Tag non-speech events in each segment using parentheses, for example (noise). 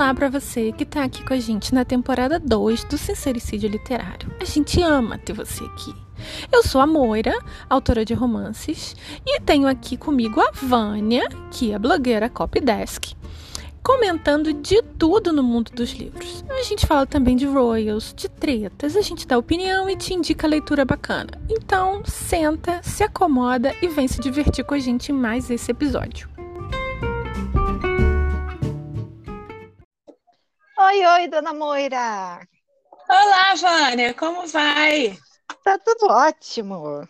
Olá para você que está aqui com a gente na temporada 2 do Sincericídio Literário. A gente ama ter você aqui. Eu sou a Moira, autora de romances, e tenho aqui comigo a Vânia, que é blogueira Copydesk, comentando de tudo no mundo dos livros. A gente fala também de royals, de tretas, a gente dá opinião e te indica leitura bacana. Então, senta, se acomoda e vem se divertir com a gente em mais esse episódio. Oi, oi, dona Moira. Olá, Vânia, como vai? Tá tudo ótimo.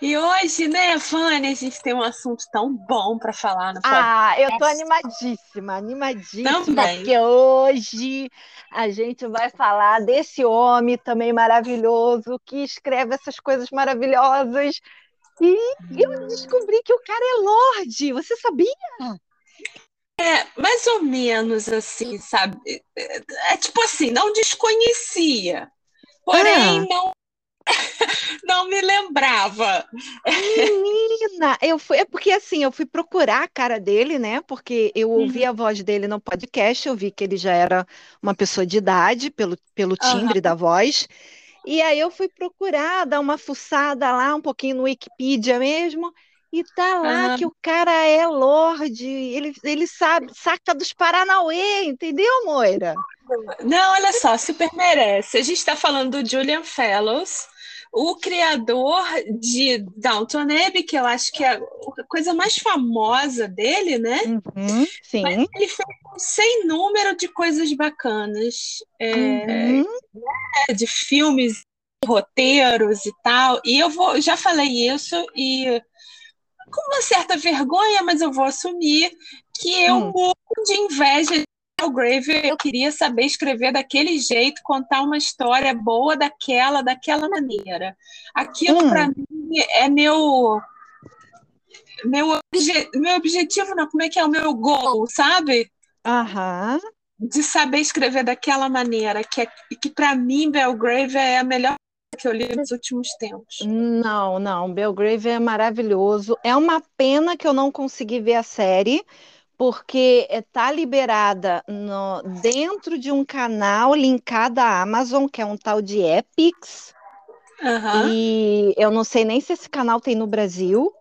E hoje, né, Vânia, a gente tem um assunto tão bom para falar no podcast. Ah, eu tô animadíssima, animadíssima, também. porque hoje a gente vai falar desse homem também maravilhoso que escreve essas coisas maravilhosas. E eu descobri que o cara é Lorde, você sabia? É, mais ou menos assim, sabe? É, é tipo assim, não desconhecia, porém ah. não (laughs) não me lembrava. Menina, eu fui, é porque assim, eu fui procurar a cara dele, né? Porque eu ouvi uhum. a voz dele no podcast, eu vi que ele já era uma pessoa de idade pelo, pelo timbre uhum. da voz. E aí eu fui procurar, dar uma fuçada lá um pouquinho no Wikipedia mesmo. E tá lá que o cara é Lorde, ele, ele sabe, saca dos Paranauê, entendeu, Moira? Não, olha só, super merece. A gente está falando do Julian Fellows, o criador de Downton Abbey, que eu acho que é a coisa mais famosa dele, né? Uhum, sim. Mas ele fez um sem número de coisas bacanas, é, uhum. né, de filmes, roteiros e tal. E eu vou, já falei isso e com uma certa vergonha, mas eu vou assumir que eu hum. morro de inveja de Grave. Eu queria saber escrever daquele jeito, contar uma história boa daquela, daquela maneira. Aquilo hum. para mim é meu meu, obje, meu objetivo, não, como é que é o meu gol, sabe? Aham. De saber escrever daquela maneira, que, é, que para mim Belgrave é a melhor que eu li nos últimos tempos. Não, não, Belgrave é maravilhoso. É uma pena que eu não consegui ver a série, porque está liberada no, dentro de um canal linkado à Amazon, que é um tal de Epix. Uhum. E eu não sei nem se esse canal tem no Brasil,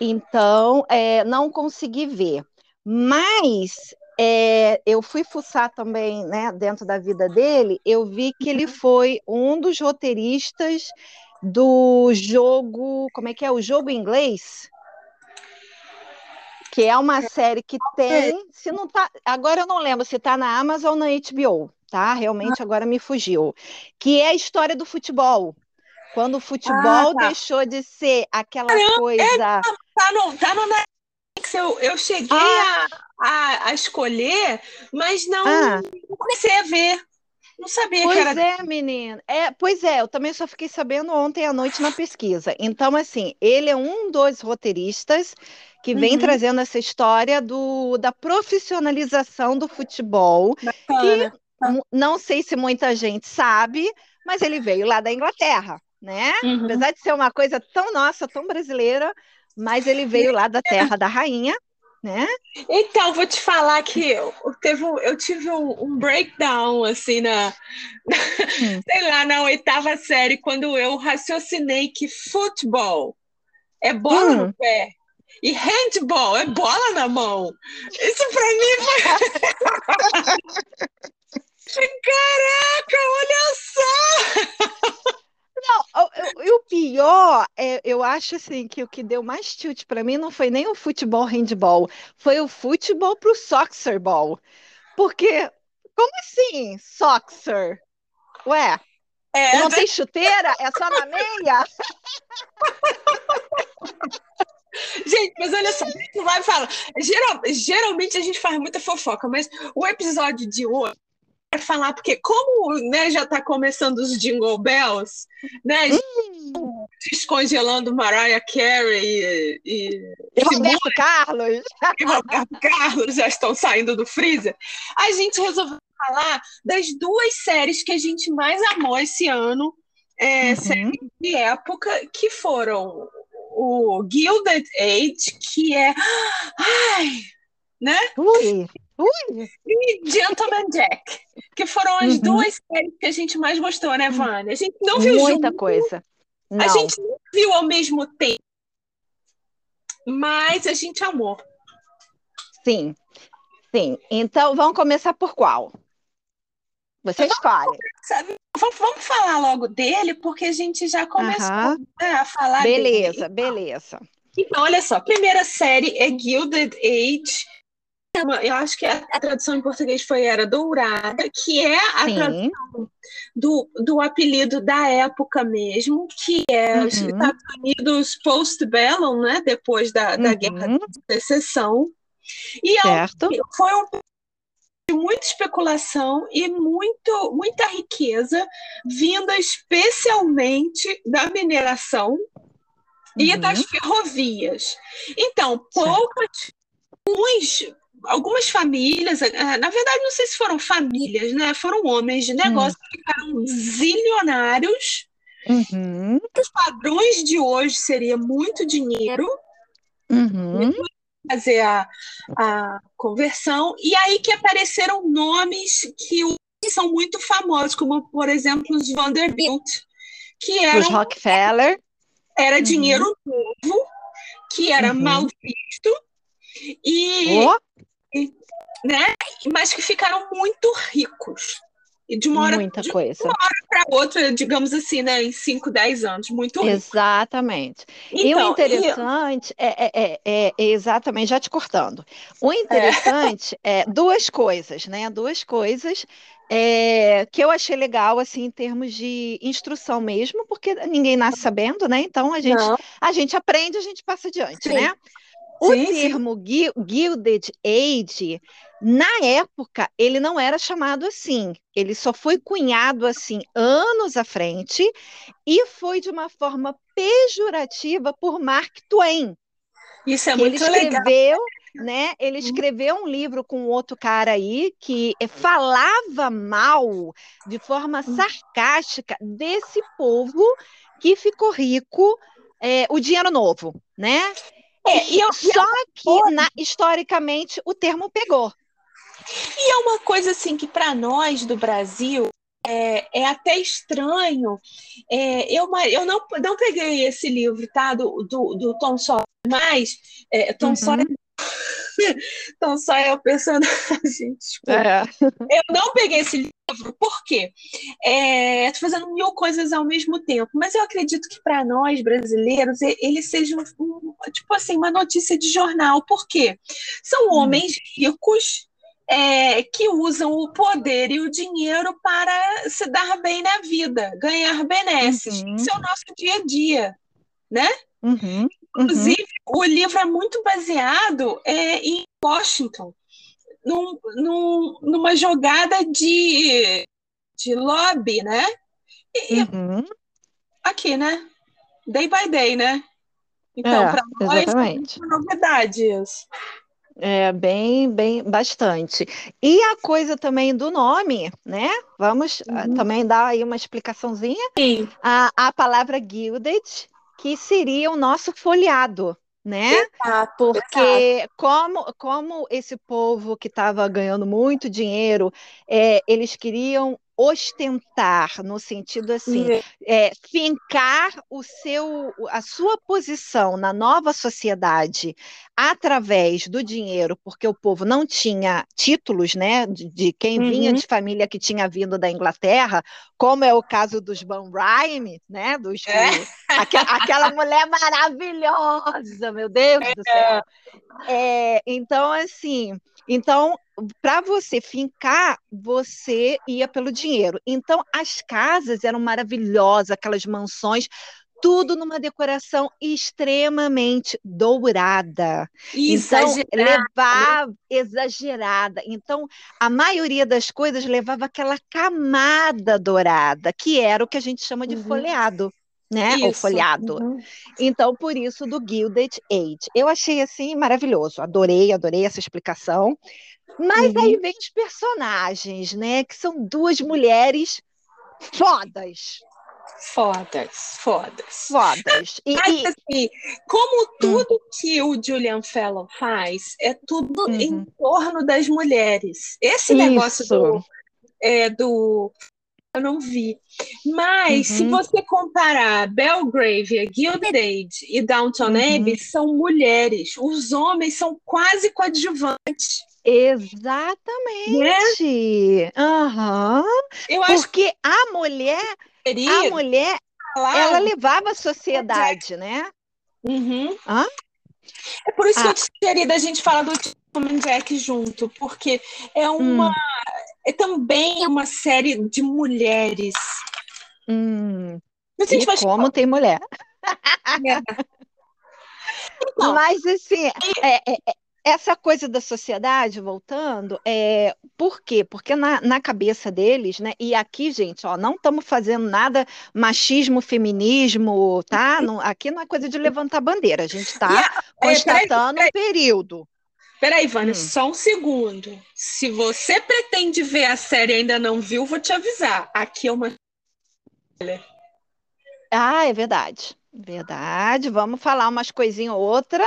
então é, não consegui ver. Mas é, eu fui fuçar também, né, dentro da vida dele, eu vi que ele uhum. foi um dos roteiristas do jogo, como é que é? O jogo em inglês? Que é uma série que tem, se não tá, agora eu não lembro se está na Amazon ou na HBO, tá? Realmente agora me fugiu. Que é a históa do futebol. Quando o futebol ah, tá. deixou de ser aquela Caramba, coisa. É, tá no, tá no Eu, eu cheguei ah. a a, a escolher, mas não, ah. não comecei a ver. Não sabia pois que era. Pois é, menina. É, pois é, eu também só fiquei sabendo ontem à noite na pesquisa. Então, assim, ele é um dos roteiristas que vem uhum. trazendo essa história do, da profissionalização do futebol. Bacana. Que não sei se muita gente sabe, mas ele veio lá da Inglaterra, né? Uhum. Apesar de ser uma coisa tão nossa, tão brasileira, mas ele veio lá da terra da rainha né? Então, vou te falar que eu, teve, eu tive um, um breakdown, assim, na, hum. sei lá, na oitava série, quando eu raciocinei que futebol é bola hum. no pé e handball é bola na mão. Isso para mim foi... (laughs) Caraca, olha só! Não, e o pior, é, eu acho assim que o que deu mais tilt para mim não foi nem o futebol handball, foi o futebol pro soccer ball. Porque, como assim, soccer? Ué, é, não né? tem chuteira? É só na meia? Gente, mas olha só, tu vai falar. Geral, geralmente a gente faz muita fofoca, mas o episódio de hoje falar, porque como né, já está começando os Jingle Bells, né? Hum. Descongelando Mariah Carey e, e, e Roberto Carlos. (laughs) E Roberto Carlos já estão saindo do freezer. A gente resolveu falar das duas séries que a gente mais amou esse ano, é, uhum. séries de época, que foram o Gilded Age, que é. (gasps) Ai, né? Ui, Ui. e Gentleman Jack, que foram as uhum. duas séries que a gente mais gostou, né, Vânia? A gente não viu muita junto, coisa. Não. A gente não viu ao mesmo tempo, mas a gente amou. Sim, sim. Então vamos começar por qual? Você escolhe. Vamos, vamos falar logo dele, porque a gente já começou uhum. a falar beleza, dele. Beleza, beleza. Então, olha só, primeira série é Gilded Age. Eu acho que a, tradução em português foi Era Dourada, que é a Sim. tradução do, do apelido da época mesmo, que é uhum. os Estados Unidos post-bellum, né? Depois da, da uhum. Guerra de Secessão. E é certo. foi um muita especulação e muito, muita riqueza vinda especialmente da mineração e uhum. das ferrovias. Então, poucas, uns, algumas famílias, eh, na verdade, não sei se foram famílias, né? Foram homens de negócio uhum. que ficaram zilionários. Uhum. Os padrões de hoje seria muito dinheiro. Uhum fazer a, a conversão, e aí que apareceram nomes que são muito famosos, como, por exemplo, os Vanderbilt, que eram... Os Rockefeller. Era uhum. dinheiro novo, que era uhum. mal visto, e, oh. Né, mas que ficaram muito ricos. E de uma hora, Muita de coisa. uma hora para outra, digamos assim, né, em 5, 10 anos, muito rico. Exatamente. Então, e o interessante e... É, é, é, é, exatamente, já te cortando. O interessante é, (laughs) é duas coisas, né? Duas coisas é, que eu achei legal, assim, em termos de instrução mesmo, porque ninguém nasce sabendo, né? Então a gente, a gente aprende, a gente passa adiante, sim. né? O sim, termo sim. Gilded Age na época, ele não era chamado assim, ele só foi cunhado assim anos à frente e foi de uma forma pejorativa por Mark Twain. Isso é muito ele escreveu, legal. né? Ele uhum. escreveu um livro com outro cara aí que falava mal de forma uhum. sarcástica desse povo que ficou rico, é, o dinheiro novo, né? É, e eu, Só que, na, historicamente, o termo pegou. E é uma coisa assim que para nós do Brasil é, é até estranho. É, eu, eu não, não peguei esse livro, tá? Do, do, do Tom Sawyer, mas é, Tom uhum. Sawyer Tom Sawyer é o personagem. É. Eu não peguei esse livro, por quê? Estou é, fazendo mil coisas ao mesmo tempo, mas eu acredito que para nós brasileiros ele seja um, um, tipo assim, uma notícia de jornal, por quê? São hum. homens ricos é, que usam o poder e o dinheiro para se dar bem na vida, ganhar benesses. Uhum. Isso é o nosso dia a dia, né? Uhum. Uhum. Inclusive, o livro é muito baseado é, em Washington, num, num, numa jogada de, de lobby, né? E, uhum. Aqui, né? Day by day, né? Então, é, para nós, exatamente. é uma novidade isso. É, bem, bem, bastante. E a coisa também do nome, né? Vamos ah, uhum. também dar aí uma explicaçãozinha. Sim. A, a palavra gilded, que seria o nosso folheado, né? Exato, Porque exato. Como, como esse povo que estava ganhando muito dinheiro, é, eles queriam ostentar no sentido assim, é, fincar o seu, a sua posição na nova sociedade através do dinheiro, porque o povo não tinha títulos, né, de, de quem uhum. vinha de família que tinha vindo da Inglaterra, como é o caso dos Van Rhyme, né, dos é. aqu, aquela mulher maravilhosa, meu Deus é. do céu. É, então assim, então para você fincar, você ia pelo dinheiro. Então, as casas eram maravilhosas, aquelas mansões, tudo numa decoração extremamente dourada. Exagerada. Então, levava exagerada. Então, a maioria das coisas levava aquela camada dourada, que era o que a gente chama de uhum. folheado. Né? Isso. Ou folhado. Uhum. Então, por isso, do Gilded Age. Eu achei assim maravilhoso, adorei, adorei essa explicação. Mas uhum. aí vem os personagens, né? Que são duas mulheres fodas. Fodas, fodas. Fodas. E, Mas, assim, como tudo hum. que o Julian Fallon faz, é tudo uhum. em torno das mulheres. Esse Isso. negócio do, é, do eu não vi. Mas uhum. se você comparar Belgrave, Gilded e Downton uhum. Abbey, são mulheres. Os homens são quase coadjuvantes. Exatamente. Né? Uhum. Eu acho Porque a mulher, a mulher, ela levava a sociedade, né? Uhum. Hã? É por isso ah. que eu te queria da gente falar do Tom Jack junto, porque é uma hum. é também uma série de mulheres. Hum. E como falar. tem mulher. É. Então, (laughs) Mas assim, é, é, é essa coisa da sociedade, voltando, é, por quê? Porque na, na cabeça deles, né? E aqui, gente, ó, não estamos fazendo nada machismo, feminismo, tá? Não, aqui não é coisa de levantar bandeira, a gente está constatando o um período. Peraí, Vânia, hum. só um segundo. Se você pretende ver a série e ainda não viu, vou te avisar. Aqui é uma. Ah, é verdade. Verdade. Vamos falar umas coisinhas outra,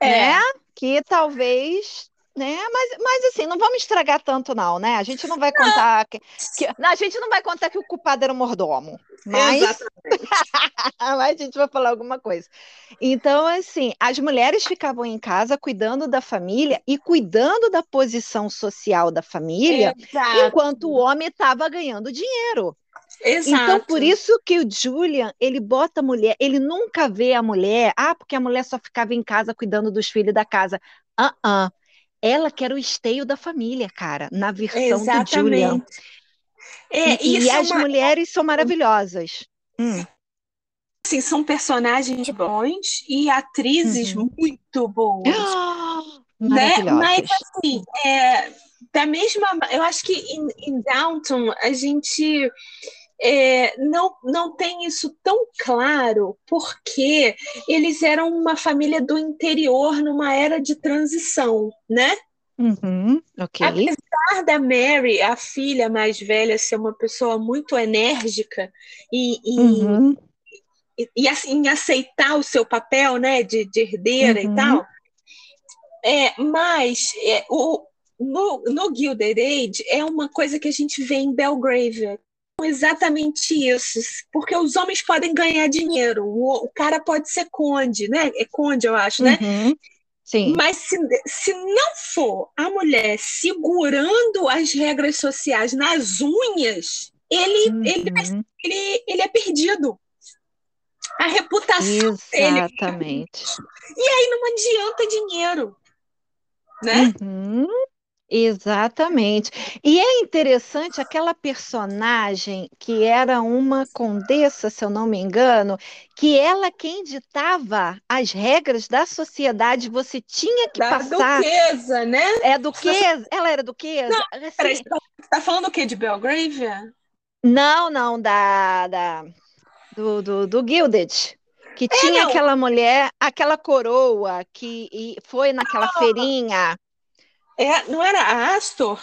é. né? Que talvez né? Mas, mas assim, não vamos estragar tanto, não, né? A gente não vai contar que, que a gente não vai contar que o culpado era o mordomo, mas, (laughs) mas a gente vai falar alguma coisa. Então, assim, as mulheres ficavam em casa cuidando da família e cuidando da posição social da família, Exato. enquanto o homem estava ganhando dinheiro. Exato. Então, por isso que o Julian, ele bota a mulher, ele nunca vê a mulher, ah, porque a mulher só ficava em casa cuidando dos filhos da casa. Ah, uh, -uh. ela que era o esteio da família, cara, na versão Exatamente. do Julian. É, e, e as uma... mulheres são maravilhosas. Hum. Sim, são personagens bons e atrizes uhum. muito boas. (gasps) né? Mas assim, é, da mesma, eu acho que em, em Downton a gente é, não, não tem isso tão claro, porque eles eram uma família do interior numa era de transição, né? Uhum, okay. Apesar da Mary, a filha mais velha, ser uma pessoa muito enérgica e, e, uhum. e, e assim, em aceitar o seu papel né, de, de herdeira uhum. e tal, é, mas é, o, no, no Gilded Age é uma coisa que a gente vê em Belgrave, exatamente isso, porque os homens podem ganhar dinheiro, o, o cara pode ser conde, né? É conde, eu acho, né? Uhum. Sim. Mas se, se não for a mulher segurando as regras sociais nas unhas, ele, uhum. ele, ele, ele é perdido. A reputação Exatamente. dele. E aí não adianta dinheiro. Né? Uhum. Exatamente. E é interessante aquela personagem que era uma condessa, se eu não me engano, que ela quem ditava as regras da sociedade, você tinha que da passar. duquesa, né? É duquesa? Ela era duquesa? Não, assim... peraí, você tá falando o quê? De Belgrave? Não, não, da, da do, do, do Gilded. Que é, tinha não. aquela mulher, aquela coroa que foi naquela feirinha. É, não era a Astor?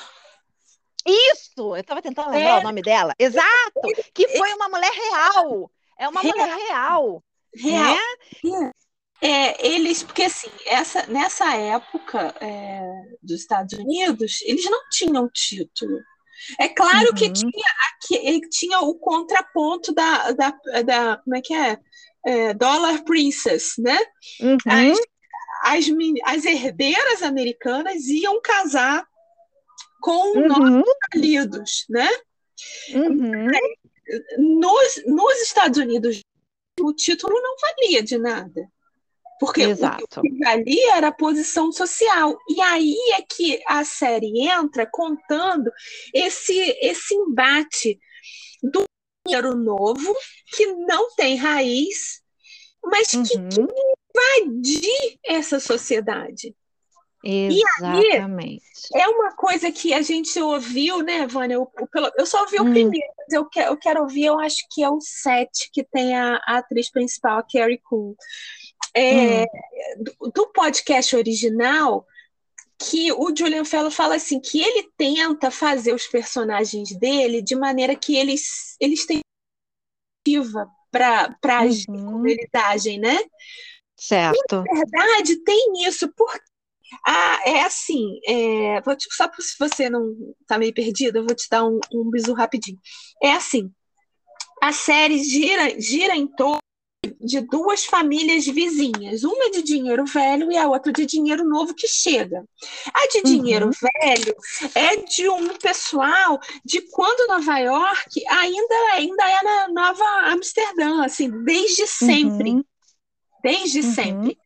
Isso! Eu estava tentando lembrar é. o nome dela. Exato! Que foi uma mulher real. É uma real. mulher real. Real. Né? É, eles, porque assim, essa, nessa época é, dos Estados Unidos, eles não tinham título. É claro uhum. que tinha, aqui, tinha o contraponto da, da, da como é que é? é Dollar Princess, né? Uhum. As, as, as herdeiras americanas iam casar com uhum. maridos, né? Uhum. Nos, nos Estados Unidos, o título não valia de nada. Porque Exato. o que valia era a posição social. E aí é que a série entra contando esse, esse embate do dinheiro novo, que não tem raiz, mas que, uhum. que invadir essa sociedade. Exatamente. E aí, é uma coisa que a gente ouviu, né, Vânia? Eu, eu só ouvi hum. o primeiro, mas eu, quero, eu quero ouvir, eu acho que é o sete que tem a, a atriz principal, a Carrie Coon. É, hum. do, do, podcast original, que o Julian Fellow fala assim, que ele tenta fazer os personagens dele de maneira que eles, eles têm para agir uhum. como eles agem, né? Certo. Na verdade, tem isso, porque ah, é assim, é, vou te, só se você não tá meio perdida, eu vou te dar um, um bisu rapidinho. É assim, a série gira, gira em torno de duas famílias vizinhas, uma de dinheiro velho e a outra de dinheiro novo que chega. A de dinheiro uhum. velho é de um pessoal de quando Nova York ainda, ainda é na Nova Amsterdã, assim, desde sempre. Uhum. Desde uhum. sempre.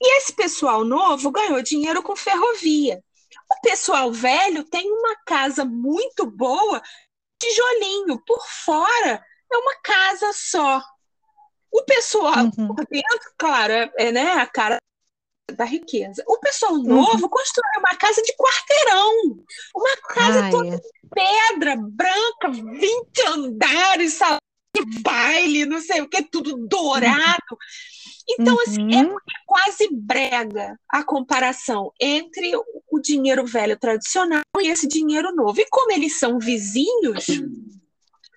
E esse pessoal novo ganhou dinheiro com ferrovia. O pessoal velho tem uma casa muito boa, tijolinho, por fora é uma casa só. O pessoal uhum. por dentro, claro, é, é, né, a cara da riqueza. O pessoal uhum. novo uhum. construiu uma casa de quarteirão, uma casa Ai. toda de pedra branca, 20 andares, salão de baile, não sei o que, tudo dourado. Uhum. Então, assim, é uhum. quase brega a comparação entre o dinheiro velho tradicional e esse dinheiro novo. E como eles são vizinhos,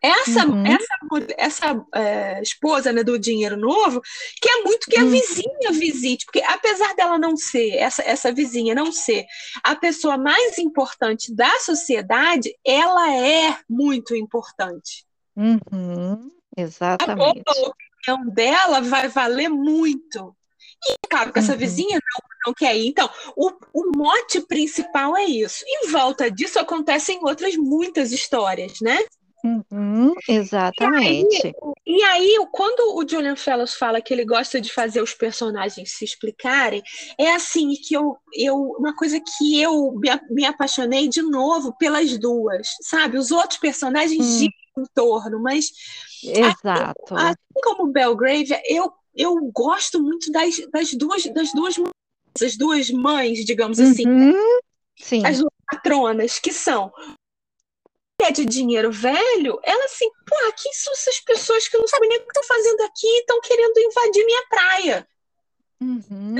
essa, uhum. essa, essa é, esposa né, do dinheiro novo quer muito que a uhum. vizinha visite, porque apesar dela não ser, essa, essa vizinha não ser a pessoa mais importante da sociedade, ela é muito importante. Uhum. Exatamente. A opinião dela vai valer muito. E claro que essa uhum. vizinha não, não quer ir. Então, o, o mote principal é isso. Em volta disso acontecem outras muitas histórias, né? Uhum, exatamente. E aí, e aí, quando o Julian Fellows fala que ele gosta de fazer os personagens se explicarem, é assim que eu, eu uma coisa que eu me, me apaixonei de novo pelas duas, sabe? Os outros personagens hum. giram em torno, mas Exato. Assim, assim como Belgrave, eu, eu gosto muito das, das duas das duas as duas mães, digamos assim, uhum. Sim. as duas patronas, que são é de dinheiro velho, ela assim, pô, quem são essas pessoas que não sabem nem o que estão fazendo aqui e estão querendo invadir minha praia? Uhum.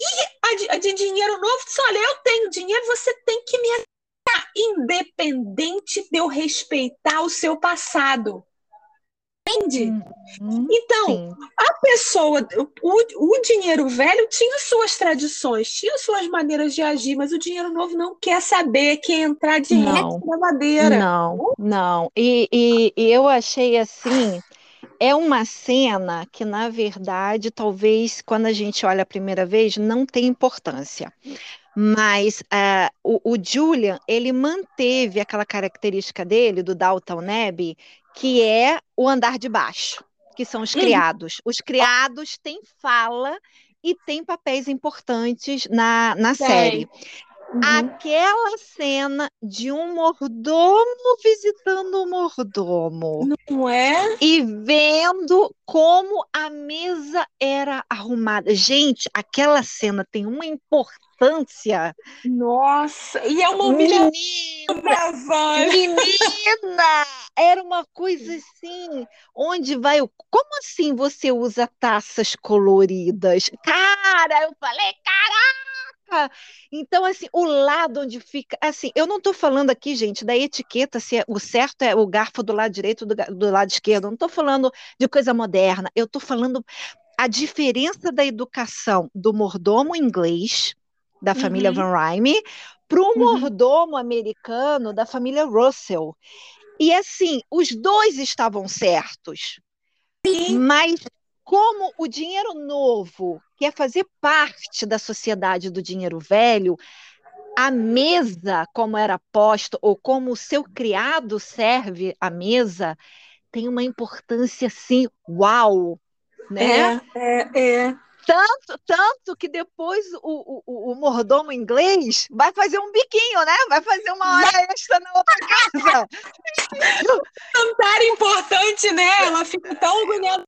E a de, a de, dinheiro novo olha, eu tenho dinheiro, você tem que me aceitar, independente de eu respeitar o seu passado. Entende? Uhum, então, sim. a pessoa, o, o dinheiro velho tinha suas tradições, tinha suas maneiras de agir, mas o dinheiro novo não quer saber, quer entrar de não, na madeira. Não, não. E, e, e eu achei assim é uma cena que, na verdade, talvez quando a gente olha a primeira vez, não tem importância. Mas uh, o, o, Julian, ele manteve aquela característica dele, do Dalton Neb, que é o andar de baixo, que são os uhum. criados. Os criados têm fala e têm papéis importantes na, na série. Uhum. Aquela cena de um mordomo visitando o mordomo. Não é? E vendo como a mesa era arrumada. Gente, aquela cena tem uma importância. Nossa, e é uma humilhação. Menina, menina, era uma coisa assim, onde vai o. Como assim você usa taças coloridas? Cara, eu falei, caraca! Então, assim, o lado onde fica. Assim, eu não estou falando aqui, gente, da etiqueta, se é, o certo é o garfo do lado direito do, do lado esquerdo. Eu não estou falando de coisa moderna. Eu estou falando a diferença da educação do mordomo inglês, da família uhum. Van Rhyme, para o uhum. mordomo americano da família Russell. E assim, os dois estavam certos. Sim. Mas como o dinheiro novo quer fazer parte da sociedade do dinheiro velho, a mesa, como era posto, ou como o seu criado serve a mesa, tem uma importância assim, uau, né? É, é, é. Tanto, tanto que depois o, o, o, mordomo inglês vai fazer um biquinho, né? Vai fazer uma hora extra na outra casa. Cantar importante, né? Ela fica tão orgulhosa.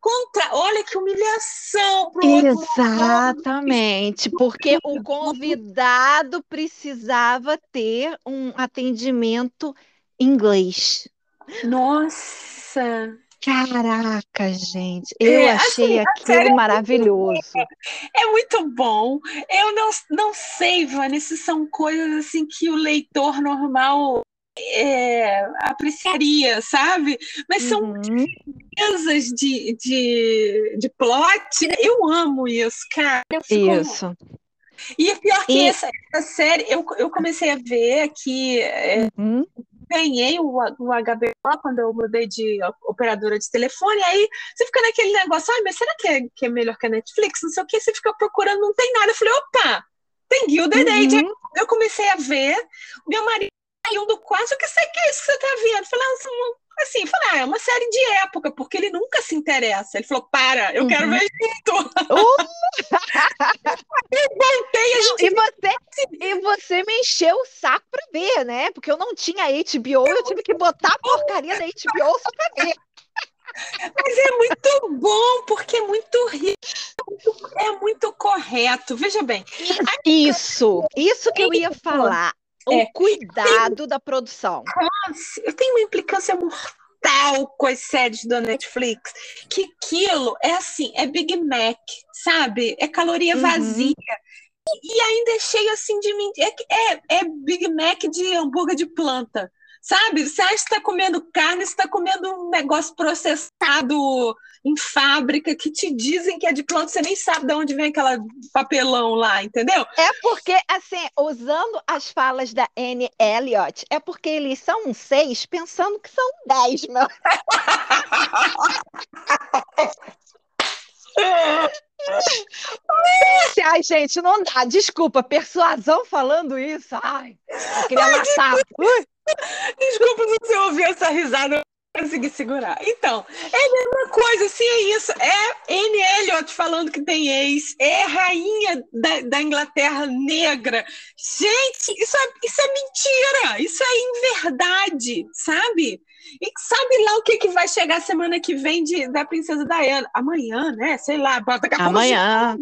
Contra... Olha que humilhação pro Exatamente, porque o convidado precisava ter um atendimento inglês. Nossa! Caraca, gente, eu é, achei assim, aquilo é maravilhoso. É, muito bom. Eu não, não sei, Vanessa, são coisas assim que o leitor normal é, apreciaria, sabe? Mas são uhum. de, de, de plot. Eu amo isso, cara. isso. E pior que e... essa, essa, série, eu, eu comecei a ver que é, uhum. Ganhei o, o HBO quando eu mudei de operadora de telefone, aí você fica naquele negócio, ah, mas será que é, que é melhor que a Netflix? Não sei o que, você fica procurando, não tem nada. Eu falei, opa, tem Gilded uhum. Age. Eu comecei a ver, meu marido saiu do quarto, o que você que é isso que você tá vendo? Eu falei, ah, assim, falei, ah, é uma série de época, porque ele nunca se interessa. Ele falou, para, eu uhum. quero ver junto. Uh! (laughs) e voltei, a gente... E você, e você me encheu o saco pra ver, né? Porque eu não tinha HBO, eu tive que botar a porcaria da HBO só pra ver. Mas é muito bom, porque é muito rico, é muito correto. Veja bem. Isso, isso que eu ia falar. O é, cuidado tem, da produção. Eu tenho uma implicância mortal com as séries da Netflix, que aquilo é assim, é Big Mac, sabe? É caloria uhum. vazia. E, e ainda é cheio assim de mentira. É, é, é Big Mac de hambúrguer de planta. Sabe? Você acha que está comendo carne, você está comendo um negócio processado em fábrica que te dizem que é de planta, você nem sabe de onde vem aquela papelão lá, entendeu? É porque, assim, usando as falas da Anne Elliot, é porque eles são seis pensando que são dez, meu. Ai, gente, não dá. Desculpa, persuasão falando isso. Ai, eu queria matar. Desculpa se você ouvir essa risada, consegui segurar. Então, é a mesma coisa, assim, é isso. É Anne Elliot falando que tem ex, é rainha da, da Inglaterra negra. Gente, isso é, isso é mentira, isso é inverdade, sabe? E sabe lá o que, que vai chegar semana que vem de, da Princesa Diana? Amanhã, né? Sei lá, bota Amanhã.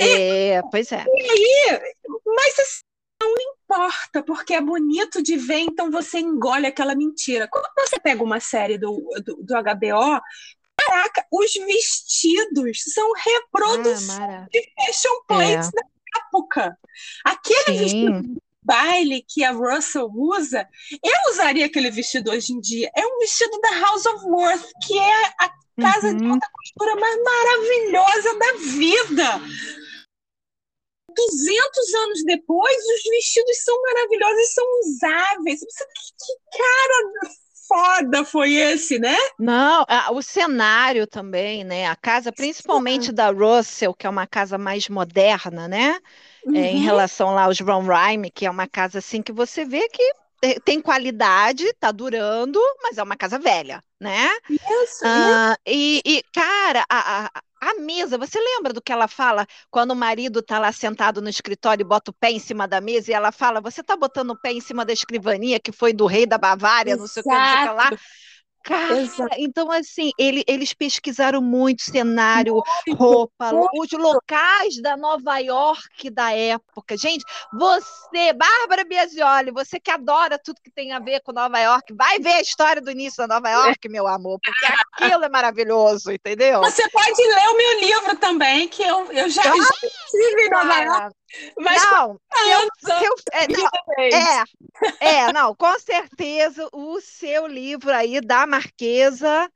É, pois é. E aí, mas assim, não importa, porque é bonito de ver, então você engole aquela mentira. Quando você pega uma série do, do, do HBO, caraca, os vestidos são reproduções ah, de fashion plates é. da época. Aquele Sim. vestido baile que a Russell usa, eu usaria aquele vestido hoje em dia. É um vestido da House of Worth, que é a casa uhum. de alta costura mais maravilhosa da vida. 200 anos depois, os vestidos são maravilhosos e são usáveis. Que cara foda foi esse, né? Não, o cenário também, né? A casa, principalmente da Russell, que é uma casa mais moderna, né? Uhum. É, em uhum. relação lá aos Ron Rhyme, que é uma casa assim que você vê que tem qualidade, tá durando, mas é uma casa velha, né? Isso. Uh, e, e, cara, a, a, a, mesa, você lembra do que ela fala quando o marido tá lá sentado no escritório e bota o pé em cima da mesa e ela fala: Você tá botando o pé em cima da escrivania que foi do rei da Bavária, Exato. não sei o que, não sei o que lá. Cara, Exato. então assim, ele, eles pesquisaram muito cenário, roupa, os locais da Nova York da época. Gente, você, Bárbara Biasioli, você que adora tudo que tem a ver com Nova York, vai ver a história do início da Nova York, meu amor, porque aquilo é maravilhoso, entendeu? Você pode ler o meu livro também, que eu, eu já ah, estive em Nova York. Mas não, seu, seu, é, não, é, é, não, com certeza o seu livro aí da Marquesa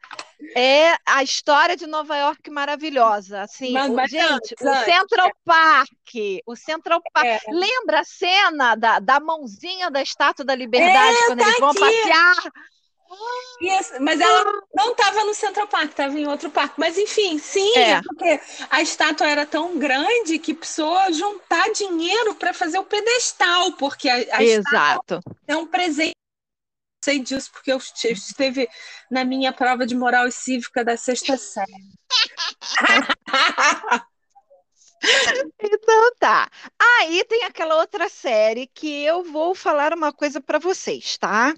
é a história de Nova York maravilhosa. Assim, mas, mas gente, o Central Park, o Central Park. É. Lembra a cena da, da mãozinha da Estátua da Liberdade é, quando tá eles vão aqui. passear? Mas ela não estava no Central Park, estava em outro parque. Mas enfim, sim, é. é. porque a estátua era tão grande que precisou juntar dinheiro para fazer o pedestal, porque a, a Exato. é um presente. Sei disso porque eu esteve na minha prova de moral e cívica da sexta série. (laughs) Então tá. Aí tem aquela outra série que eu vou falar uma coisa para vocês, tá?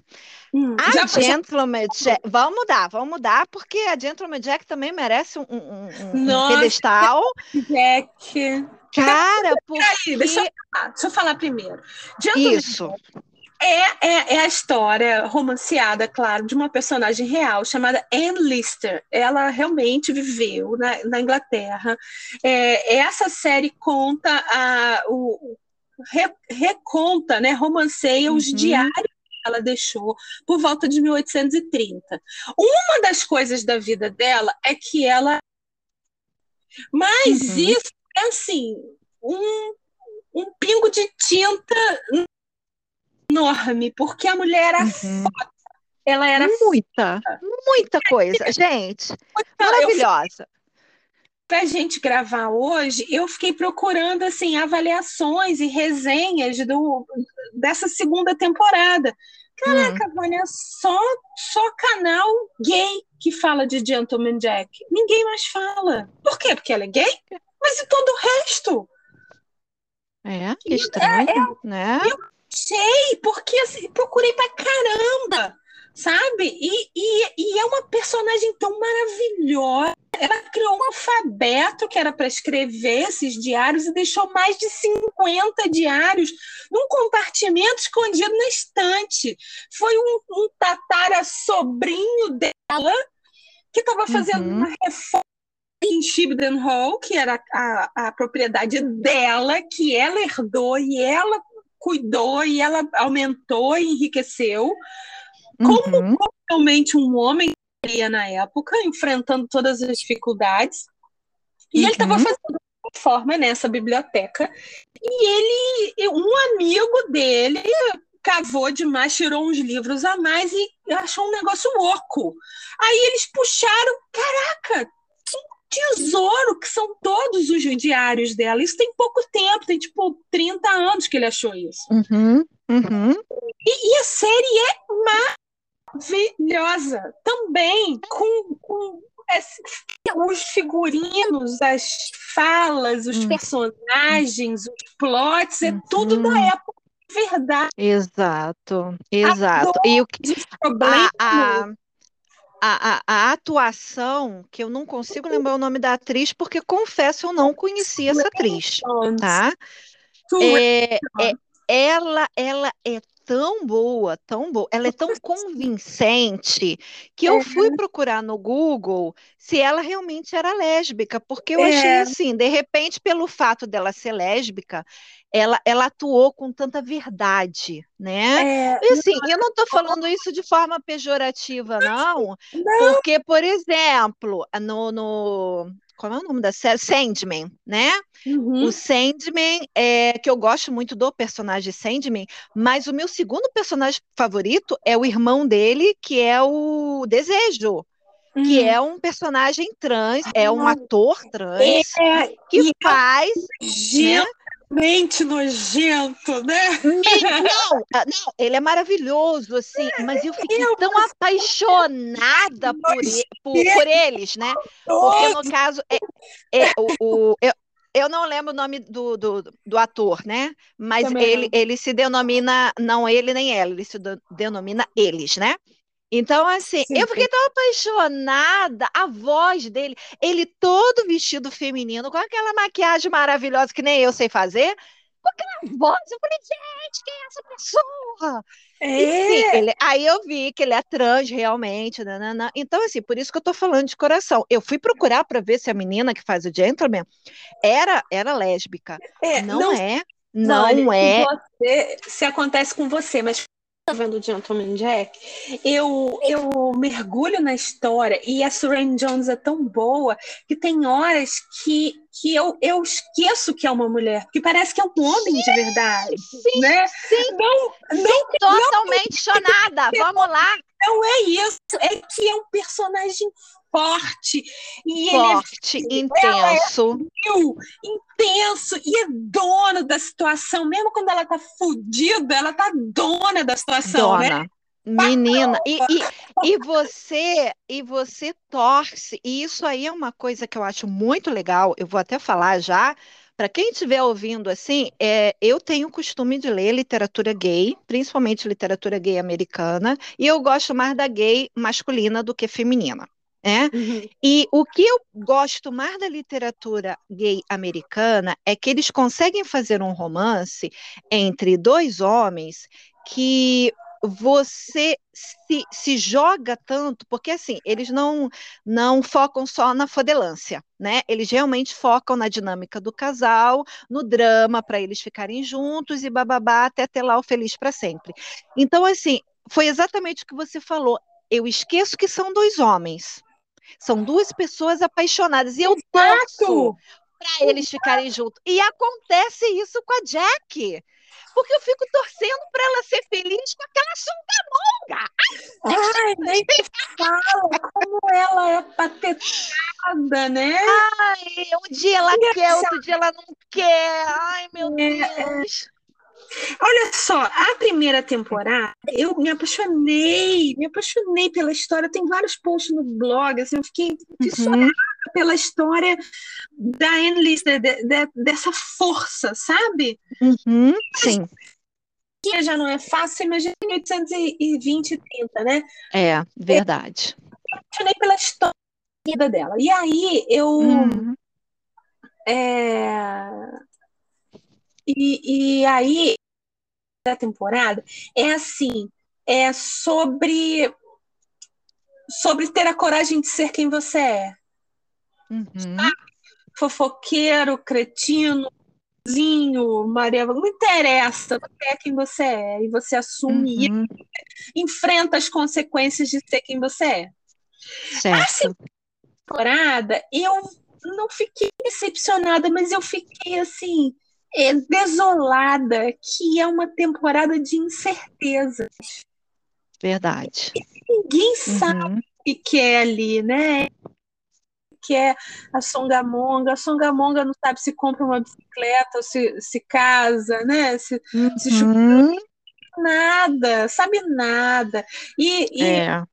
Hum, a já, Gentleman já... Jack. Vamos mudar, vamos mudar, porque a Gentleman Jack também merece um, um, um pedestal. Jack. Cara, porque... Peraí, deixa eu falar, deixa eu falar primeiro. Gentleman Isso. Jack é, é, é, a história romanceada, claro, de uma personagem real chamada Anne Lister. Ela realmente viveu na, na Inglaterra. É, essa série conta a, o, re, reconta, né, romanceia os uhum. diários ela deixou por volta de 1830. Uma das coisas da vida dela é que ela. Mas uhum. isso é assim, um, um pingo de tinta enorme, porque a mulher era uhum. foda. Ela era muita, foda. muita coisa, gente. Maravilhosa para a gente gravar hoje, eu fiquei procurando assim avaliações e resenhas do, dessa segunda temporada. Caraca, hum. Vânia, só, só canal gay que fala de Gentleman Jack. Ninguém mais fala. Por quê? Porque ela é gay? Mas e todo o resto? É, que estranho, é, é, né? Eu sei, porque assim, procurei pra caramba, sabe? E, e, e é uma personagem tão maravilhosa ela criou um alfabeto que era para escrever esses diários e deixou mais de 50 diários num compartimento escondido na estante. Foi um, um tatara sobrinho dela que estava fazendo uhum. uma reforma em Shibden Hall, que era a, a propriedade dela, que ela herdou e ela cuidou e ela aumentou e enriqueceu. Como uhum. realmente um homem na época, enfrentando todas as dificuldades. E uhum. ele estava fazendo uma reforma nessa biblioteca. E ele, um amigo dele, cavou demais, tirou uns livros a mais e achou um negócio louco. Aí eles puxaram, caraca, tesouro, que são todos os diários dela. Isso tem pouco tempo, tem tipo 30 anos que ele achou isso. Uhum, uhum. E, e, a série é maravilhosa também, com, com os figurinos, as falas, os hum. personagens, os plots, é uhum. tudo da época verdade. Exato, exato. E o que a, a, a, a, atuação, que eu não consigo lembrar o nome da atriz, porque confesso eu não conhecia essa atriz, tá? É, é, ela, ela é tão boa, tão boa, ela é tão (laughs) convincente que eu fui procurar no Google se ela realmente era lésbica, porque eu é. achei assim, de repente, pelo fato dela ser lésbica, ela, ela atuou com tanta verdade, né? É, e assim, eu não estou falando isso de forma pejorativa, não, não. porque, por exemplo, no, no como é o nome da série? Sandman, né? Uhum. O Sandman, é, que eu gosto muito do personagem Sandman, mas o meu segundo personagem favorito é o irmão dele, que é o Desejo. Uhum. Que é um personagem trans, é um ator trans, é, que faz. Né? Mente nojento, né? Não, ah, não, ele é maravilhoso, assim, mas eu fiquei eu tão apaixonada por, por, por, eles, né? Porque no caso, é, é o, o eu, eu não lembro o nome do, do, do ator, né? Mas ele, ele se denomina, não ele nem ela, ele se denomina eles, né? Então, assim, Sim. eu fiquei tão apaixonada, a voz dele, ele todo vestido feminino, com aquela maquiagem maravilhosa que nem eu sei fazer, com aquela voz, eu falei, gente, quem é essa pessoa? É. Sim, ele, aí eu vi que ele é trans realmente, nanana. então assim, por isso que eu tô falando de coração. Eu fui procurar para ver se a menina que faz o gentleman era, era lésbica. É, não, não é, não é. Você, se acontece com você, mas vendo Gentleman Jack, eu, eu mergulho na história e a Suran Jones é tão boa que tem horas que, que eu, eu esqueço que é uma mulher, porque parece que é um homem sim, de verdade. Sim, né? sim. Não, não, totalmente não, chonada. (laughs) Vamos lá. Não é isso, é que é um personagem forte. E forte, ele é, intenso. É intenso e é dono da situação. Mesmo quando ela tá fodida, ela tá dona da situação, né? dona. né? Menina, e, e, e, você e você torce, e isso aí é uma coisa que eu acho muito legal, eu vou até falar já, para quem estiver ouvindo assim, é, eu tenho o costume de ler literatura gay, principalmente literatura gay americana, e eu gosto mais da gay masculina do que feminina. Né? Uhum. E o que eu gosto mais da literatura gay americana é que eles conseguem fazer um romance entre dois homens que você se, se joga tanto, porque assim, eles não, não focam só na fodelância, né? Eles realmente focam na dinâmica do casal, no drama para eles ficarem juntos e bababá até ter lá o feliz para sempre. Então, assim, foi exatamente o que você falou. Eu esqueço que são dois homens. São duas pessoas apaixonadas. E eu torço para eles ficarem juntos. E acontece isso com a Jack. Porque eu fico torcendo para ela ser feliz com aquela sunga Ai, nem fala como ela é patetada, né? Ai, um dia ela quer, outro dia ela não quer. Ai, meu é. Deus. Olha só, a primeira temporada, eu me apaixonei, me apaixonei pela história. Tem vários posts no blog, assim, eu fiquei uhum. pela história da Annelise, de, de, dessa força, sabe? Uhum, sim. Que já não é fácil, imagina em 820 e 30, né? É, verdade. Eu me apaixonei pela história da vida dela. E aí eu. Uhum. É, e, e aí, da temporada, é assim, é sobre sobre ter a coragem de ser quem você é. Uhum. Fofoqueiro, cretino, zinho, Maria, não interessa, você é quem você é e você assume uhum. e enfrenta as consequências de ser quem você é. Certo. A temporada, eu não fiquei decepcionada, mas eu fiquei assim, desolada, que é uma temporada de incertezas. Verdade. ninguém uhum. sabe o que é ali, né? Que é a Songamonga. A Songamonga não sabe se compra uma bicicleta se, se casa, né? Se, uhum. se chupa. Nada, sabe nada. E, e é.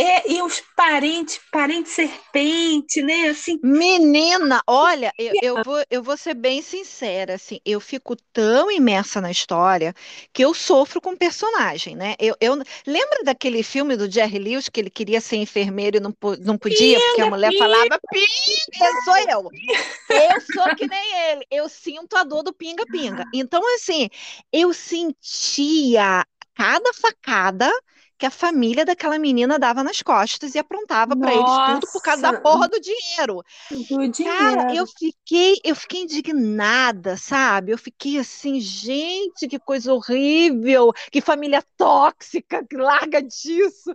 É, e os parentes, parente serpente, né? Assim. Menina, olha, eu, eu, vou, eu vou ser bem sincera, assim, eu fico tão imersa na história que eu sofro com o personagem, né? Eu, eu lembra daquele filme do Jerry Lewis que ele queria ser enfermeiro e não, não podia porque a mulher pinga, falava pinga, sou eu. Eu sou que nem ele. Eu sinto a dor do pinga pinga. Então assim, eu sentia cada facada que a família daquela menina dava nas costas e aprontava para eles tudo por causa da porra do dinheiro. Do dinheiro. Cara, eu fiquei, eu fiquei indignada, sabe? Eu fiquei assim, gente, que coisa horrível, que família tóxica, que larga disso.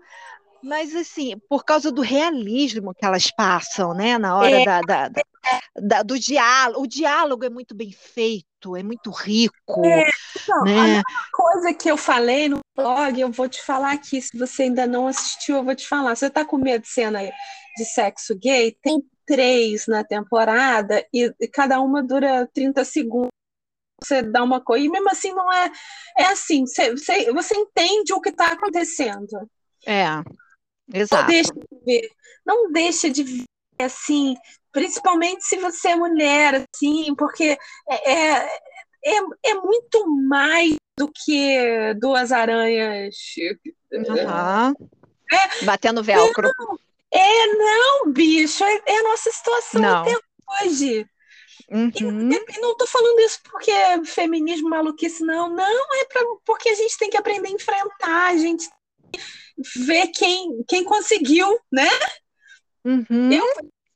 Mas, assim, por causa do realismo que elas passam, né, na hora é. da, da, da, do diálogo. O diálogo é muito bem feito, é muito rico. É, então, né? A coisa que eu falei no blog, eu vou te falar aqui. Se você ainda não assistiu, eu vou te falar. Você está com medo de cena de sexo gay? Tem três na temporada e, e cada uma dura 30 segundos você dá uma coisa, e mesmo assim não é. É assim, você, você, você entende o que está acontecendo. É. Exato. Não deixa de ver, não deixa de ver assim, principalmente se você é mulher, assim, porque é, é, é, é muito mais do que duas aranhas. Uhum. É, Batendo velcro. Não, é, não, bicho, é, é a nossa situação não. até hoje. Uhum. E, e, não estou falando isso porque é feminismo maluquice, não. Não, é pra, porque a gente tem que aprender a enfrentar, a gente ver quem, quem conseguiu, né? Uhum. Eu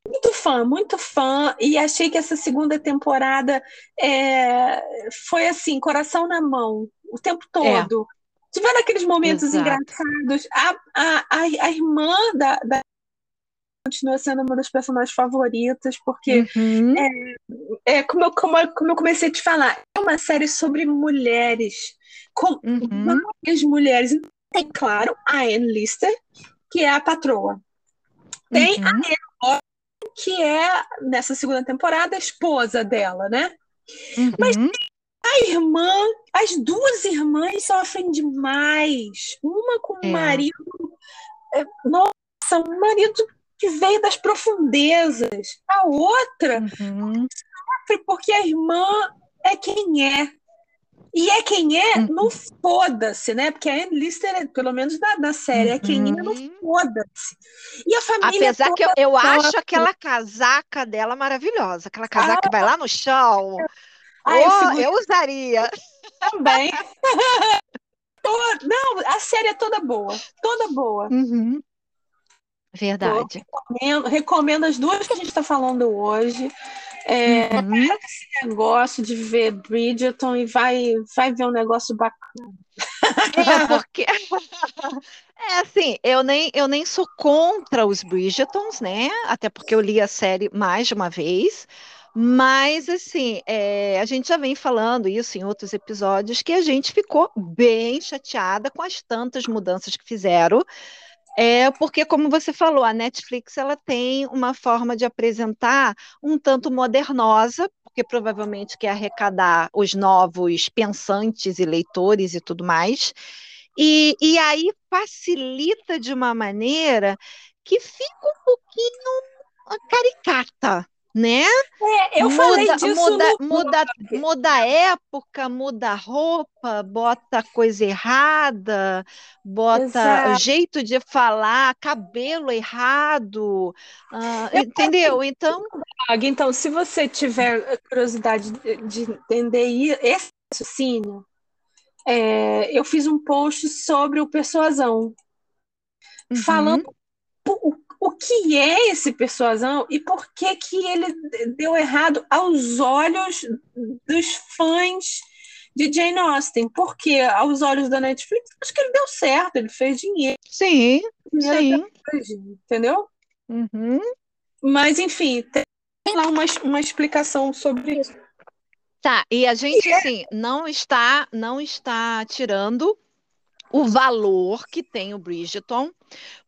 muito fã, muito fã, e achei que essa segunda temporada é, foi assim, coração na mão, o tempo é. todo. É. Tiveram aqueles momentos Exato. engraçados. A, a, a, a irmã da, da, continua sendo uma das personagens favoritas, porque uhum. é, é como, eu, como, como eu comecei a te falar, é uma série sobre mulheres, com uhum. várias mulheres. Tem, claro, a Anne Lister, que é a patroa. Tem uhum. a Anne que é, nessa segunda temporada, a esposa dela, né? Uhum. Mas a irmã, as duas irmãs sofrem demais. Uma com um é. marido. É, nossa, um marido que veio das profundezas. A outra uhum. sofre porque a irmã é quem é. E é quem é, uhum. não foda-se, né? Porque a Anne Lister, pelo menos da, da série, é quem é, não uhum. foda-se. E a família. Apesar que eu, eu acho aquela casaca dela maravilhosa, aquela casaca ah, que vai lá no chão. Ah, oh, eu usaria. Também. (laughs) não, a série é toda boa. Toda boa. Uhum. Verdade. Recomendo, recomendo, as duas que a gente está falando hoje. É, uhum. esse negócio de ver Bridgerton e vai, vai ver um negócio bacana. É, porque. (laughs) É assim, eu nem, eu nem sou contra os Bridgetons, né? Até porque eu li a série mais de uma vez. Mas, assim, é, a gente já vem falando isso em outros episódios, que a gente ficou bem chateada com as tantas mudanças que fizeram. É porque, como você falou, a Netflix ela tem uma forma de apresentar um tanto modernosa, porque provavelmente quer arrecadar os novos pensantes e leitores e tudo mais. E, e aí facilita de uma maneira que fica um pouquinho caricata, né? É, eu muda, falei disso muda, no... muda, muda época, muda roupa, bota coisa errada, bota Exato. jeito de falar, cabelo errado, uh, entendeu? Então, então, se você tiver curiosidade de entender esse raciocínio, é, eu fiz um post sobre o persuasão, uhum. falando o, o que é esse persuasão e por que, que ele deu errado aos olhos dos fãs de Jane Austen. Porque aos olhos da Netflix, acho que ele deu certo, ele fez dinheiro. Sim, dinheiro sim. entendeu? Uhum. Mas, enfim, tem lá uma, uma explicação sobre isso. Tá, e a gente, assim, não está, não está tirando o valor que tem o Bridgeton,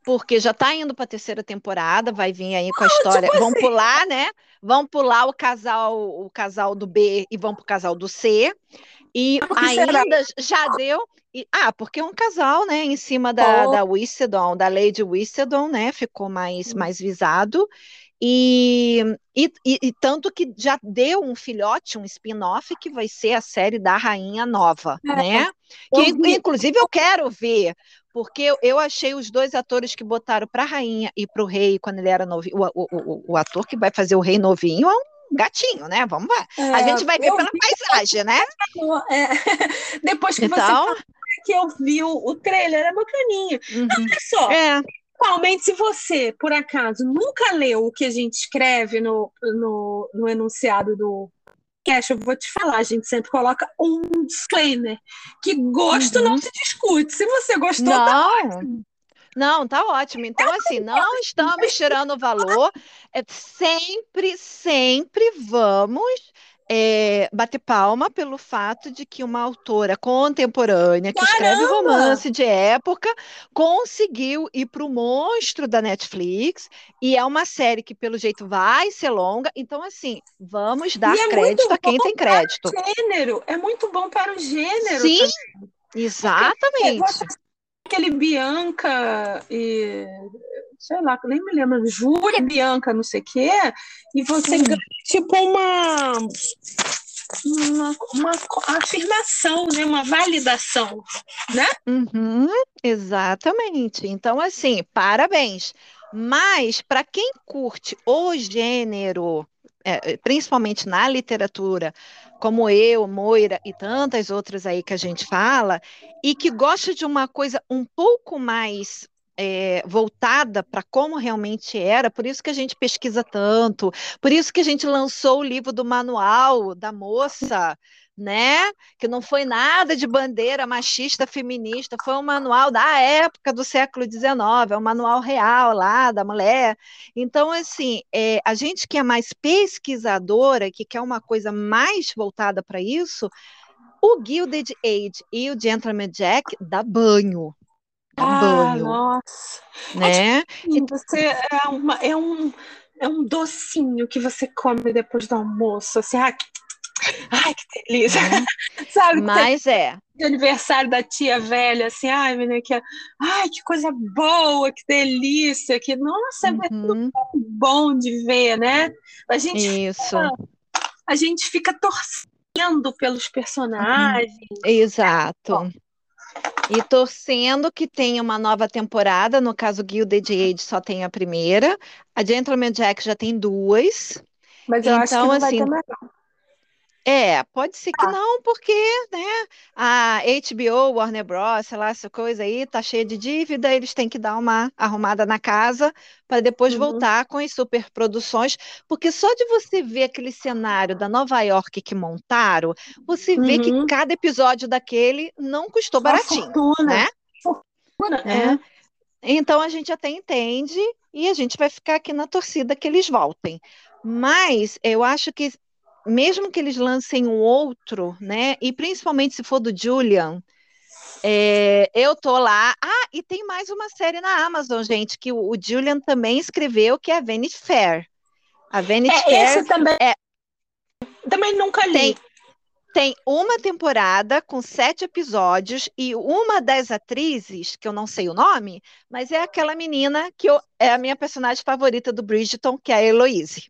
porque já está indo para a terceira temporada, vai vir aí com a história. Tipo vão assim. pular, né? Vão pular o casal, o casal do B e vão para o casal do C. E ainda será? já deu. E, ah, porque é um casal, né? Em cima da, oh. da Whistledown, da Lady Whistledown, né? Ficou mais, hum. mais visado. E, e, e, tanto que já deu um filhote, um spin-off, que vai ser a série da Rainha Nova, é. né? Que, inclusive, eu quero ver, porque eu, achei os dois atores que botaram para a Rainha e para o Rei, quando ele era novinho, o, o, o, o, ator que vai fazer o Rei novinho é um gatinho, né? Vamos lá. É, a gente vai ver pela vi... paisagem, né? É. (laughs) Depois que então... você que eu vi o, trailer, é bacaninho. Uhum. Olha só, é. Principalmente se você, por acaso, nunca leu o que a gente escreve no, no, no enunciado do podcast, eu vou te falar, a gente sempre coloca um disclaimer, que gosto uhum. não se discute. Se você gostou, tá não. tá ótimo. Não, tá ótimo. Então, assim, não estamos tirando valor. É, sempre, sempre vamos é, bater palma pelo fato de que uma autora contemporânea que Caramba! escreve romance de época conseguiu ir para o monstro da Netflix e é uma série que pelo jeito vai ser longa. Então assim, vamos dar é crédito a quem tem crédito. gênero é muito bom para o gênero. Sim, também. exatamente. Aquele Bianca e sei lá, nem me lembro, Júlia Bianca, não sei o quê, e você Sim. ganha tipo uma, uma, uma, afirmação, né? uma validação, né? Uhum, exatamente. Então, assim, parabéns. Mas, para quem curte o gênero, é, principalmente na literatura, como eu, Moira e tantas outras aí que a gente fala, e que gosta de uma coisa um pouco mais é, voltada para como realmente era, por isso que a gente pesquisa tanto, por isso que a gente lançou o livro do manual da moça, né? Que não foi nada de bandeira machista feminista, foi um manual da época do século XIX, é um manual real lá da mulher. Então, assim, é, a gente que é mais pesquisadora, que quer uma coisa mais voltada para isso, o Gilded Age e o Gentleman Jack dá banho ah, banho. Nossa. Né? Assim, você é, uma, é, um, é um docinho que você come depois do almoço, assim, ah, ai, que delícia. Uhum. (laughs) Sabe? Mas é. De aniversário da tia velha, assim, ai, menina, que, ai, que coisa boa, que delícia, que, nossa, é uhum. bom de ver, né? A gente Isso. Fica, a gente fica torcendo pelos personagens. Uhum. Exato. E torcendo que tenha uma nova temporada, no caso Gilded Age só tem a primeira, a Gentleman Jack já tem duas. Mas eu então, acho que não assim, vai ter mais É, pode ser que não, porque, né, a HBO, Warner Bros, sei lá, essa coisa aí, tá cheia de dívida, eles têm que dar uma arrumada na casa para depois Uhum. voltar com as superproduções, porque só de você ver aquele cenário da Nova York que montaram, você vê que Uhum. cada episódio daquele não custou Uma baratinho, fortuna. né? Fortuna, É. é. Então a gente até entende e a gente vai ficar aqui na torcida que eles voltem. Mas eu acho que mesmo que eles lancem um outro, né? E principalmente se for do Julian, é, eu tô lá. Ah, e tem mais uma série na Amazon, gente, que o, o Julian também escreveu, que é a Vanity Fair. A Vanity É, Fair esse também. é- Também nunca li. tem, tem uma temporada com sete episódios e uma das atrizes, que eu não sei o nome, mas é aquela menina que eu- é a minha personagem favorita do Bridgerton, que é a Heloise.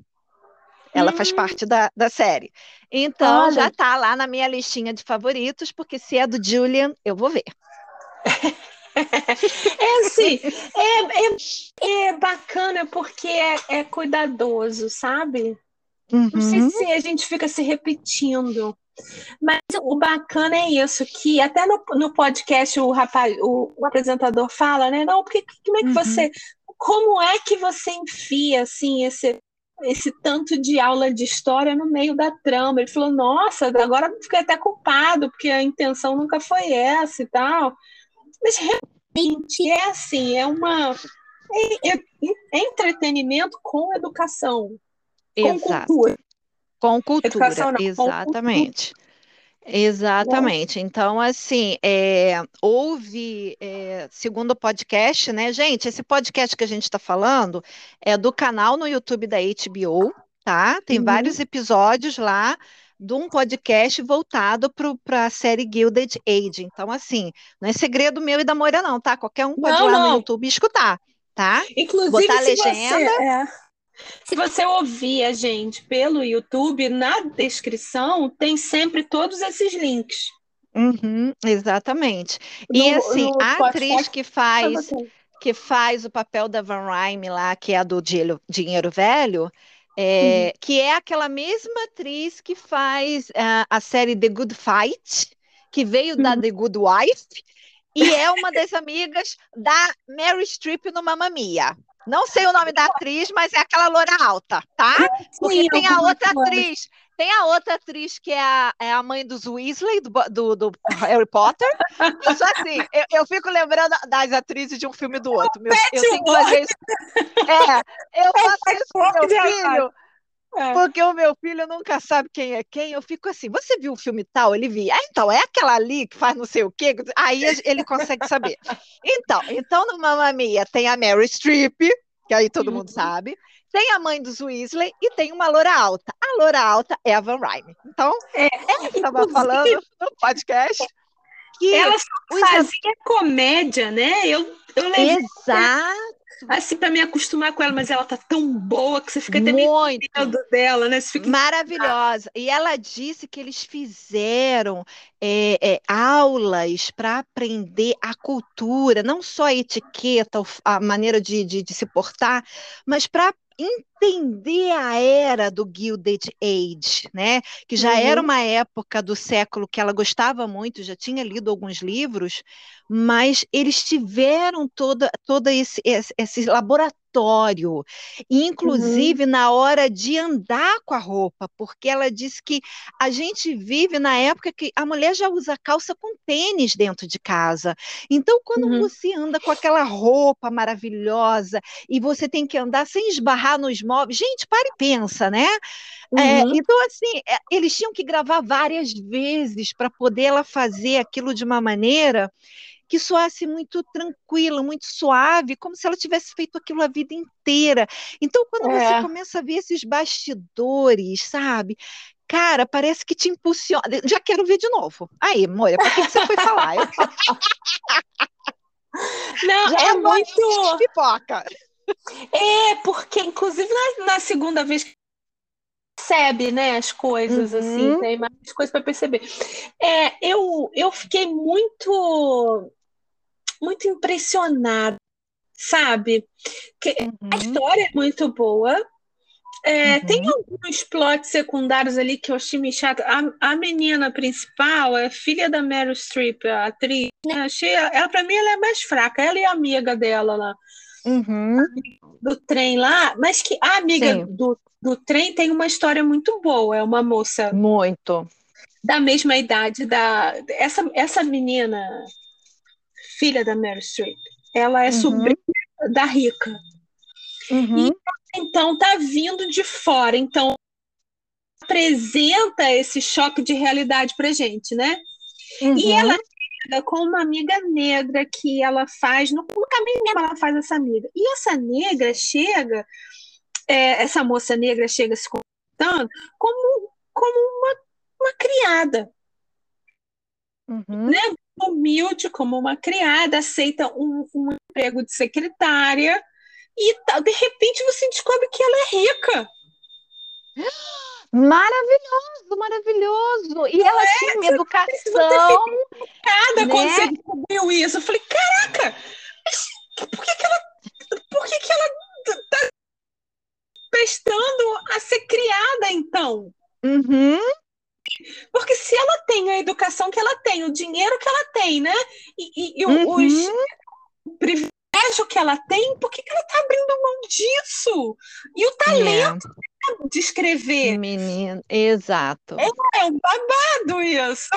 Ela faz Hum. parte da, da série. Então, Olha. já tá lá na minha listinha de favoritos, porque se é do Julian, eu vou ver. (laughs) É assim, é, é, é bacana porque é, é cuidadoso, sabe? Não sei Uhum. se a gente fica se repetindo. Mas o bacana é isso, que até no, no podcast o rapaz, o, o apresentador fala, né? Não, porque como é que Uhum. você, como é que você enfia assim esse esse tanto de aula de história no meio da trama? Ele falou, nossa, agora eu fiquei até culpado, porque a intenção nunca foi essa e tal. Mas realmente é assim, é uma é, é- é entretenimento com educação, com Exato. cultura. Com cultura, Educação não, com exatamente. Exatamente. Então, assim, é, houve, é, segundo o podcast, né, gente, esse podcast que a gente está falando é do canal no YouTube da HBO, tá? Tem Uhum. vários episódios lá de um podcast voltado para a série Gilded Age. Então, assim, não é segredo meu e da Moira, não, tá? Qualquer um pode ir Não, lá no não. YouTube e escutar, tá? Inclusive, Botar a se você, legenda. é, se você ouvir a gente pelo YouTube, na descrição tem sempre todos esses links. Uhum, exatamente. E No- assim, no a atriz que faz você. que faz o papel da Van Rhyme lá, que é a do Dinheiro, Velho, é, que é aquela mesma atriz que faz ah, a série The Good Fight, que veio da Uhum. The Good Wife, e é uma das amigas da Mary Streep no Mamma Mia. Não sei o nome da atriz, mas é aquela loura alta, tá? Porque Sim, tem a outra atriz, tem a outra atriz que é a, é a mãe dos Weasley, do, do, do Harry Potter. Eu sou assim, eu, eu fico lembrando das atrizes de um filme do outro. Meu, eu tenho que fazer isso. É, eu faço isso com meu filho, É. porque o meu filho nunca sabe quem é quem. Eu fico assim, você viu o filme tal? Ele via. Ah, então, é aquela ali que faz não sei o quê. Aí ele consegue saber. Então, então no Mamma Mia tem a Mary Streep, que aí todo mundo Uhum. sabe. Tem a mãe dos Weasley e tem uma loura alta. A loura alta é a Van Rhyme. Então, É, ela estava falando no podcast que Ela os fazia comédia, né? Eu, eu levei Exato, assim para me acostumar com ela, mas ela tá tão boa que você fica até meio muito. medo dela, né? Fica Maravilhosa. E ela disse que eles fizeram é, é, aulas para aprender a cultura, não só a etiqueta, a maneira de, de- de se portar, mas para entender a era do Gilded Age, né? Que já era Uhum. uma época do século que ela gostava muito, já tinha lido alguns livros, mas eles tiveram toda, todo esse, esse, esse laboratório, e, inclusive na hora de andar com a roupa, porque ela disse que a gente vive na época que a mulher já usa calça com tênis dentro de casa. Então, quando Uhum. você anda com aquela roupa maravilhosa e você tem que andar sem esbarrar nos móveis, gente, para e pensa, né? É, Uhum. então, assim, é, eles tinham que gravar várias vezes para poder ela fazer aquilo de uma maneira que soasse muito tranquila, muito suave, como se ela tivesse feito aquilo a vida inteira. Então, quando É. você começa a ver esses bastidores, sabe? Cara, parece que te impulsiona. Já quero ver de novo. Aí, Moira, por que que você foi falar? Eu (laughs) Não, já é tô muito. pipoca. É, porque, inclusive, na, na segunda vez que percebe, né, as coisas, assim, Uhum. tem mais coisas para perceber. É, eu, eu fiquei muito, muito impressionada, sabe? Que a Uhum. história é muito boa, É, uhum. Tem alguns plots secundários ali que eu achei meio chato. A, a menina principal é filha da Meryl Streep, a atriz. Né? Achei, ela, pra mim, ela é mais fraca. Ela e a amiga dela lá. Uhum. Do trem lá. Mas que a amiga do, do trem tem uma história muito boa. É uma moça. Muito. Da mesma idade da. Essa, essa menina, filha da Meryl Streep, ela é uhum. sobrinha da rica. Uhum. E então tá vindo de fora. Então apresenta esse choque de realidade pra gente, né? Uhum. E ela chega com uma amiga negra que ela faz, no, no caminho mesmo ela faz essa amiga. E essa negra chega, é, essa moça negra chega se comportando como, como uma, uma criada. Uhum. Né? Humilde, como uma criada, aceita um, um emprego de secretária e de repente você descobre que ela é rica. Maravilhoso, maravilhoso. E ela é, tinha uma educação. (laughs) Cada né? quando você descobriu isso, eu falei, caraca, por que, que ela. Por que, que ela tá prestando a ser criada, então? Uhum. Porque se ela tem a educação que ela tem, o dinheiro que ela tem, né? E, e, e uhum. os privilégios privilégio que ela tem, por que, que ela está abrindo mão disso? E o talento é. de escrever. Menino, exato. É, é um babado isso.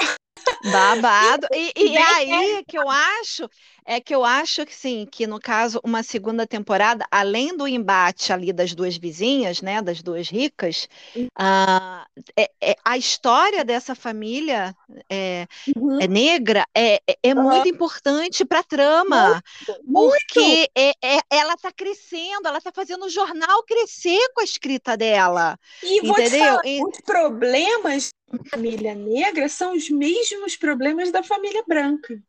Babado. E, e (laughs) aí que eu acho é que eu acho que sim, que no caso uma segunda temporada, além do embate ali das duas vizinhas, né, das duas ricas, uh, é, é, a história dessa família é, uhum. é negra é, é, é uhum. muito importante para a trama, muito, porque é, ela está crescendo, ela está fazendo o jornal crescer com a escrita dela. E entendeu? falar, os problemas família negra são os mesmos problemas da família branca.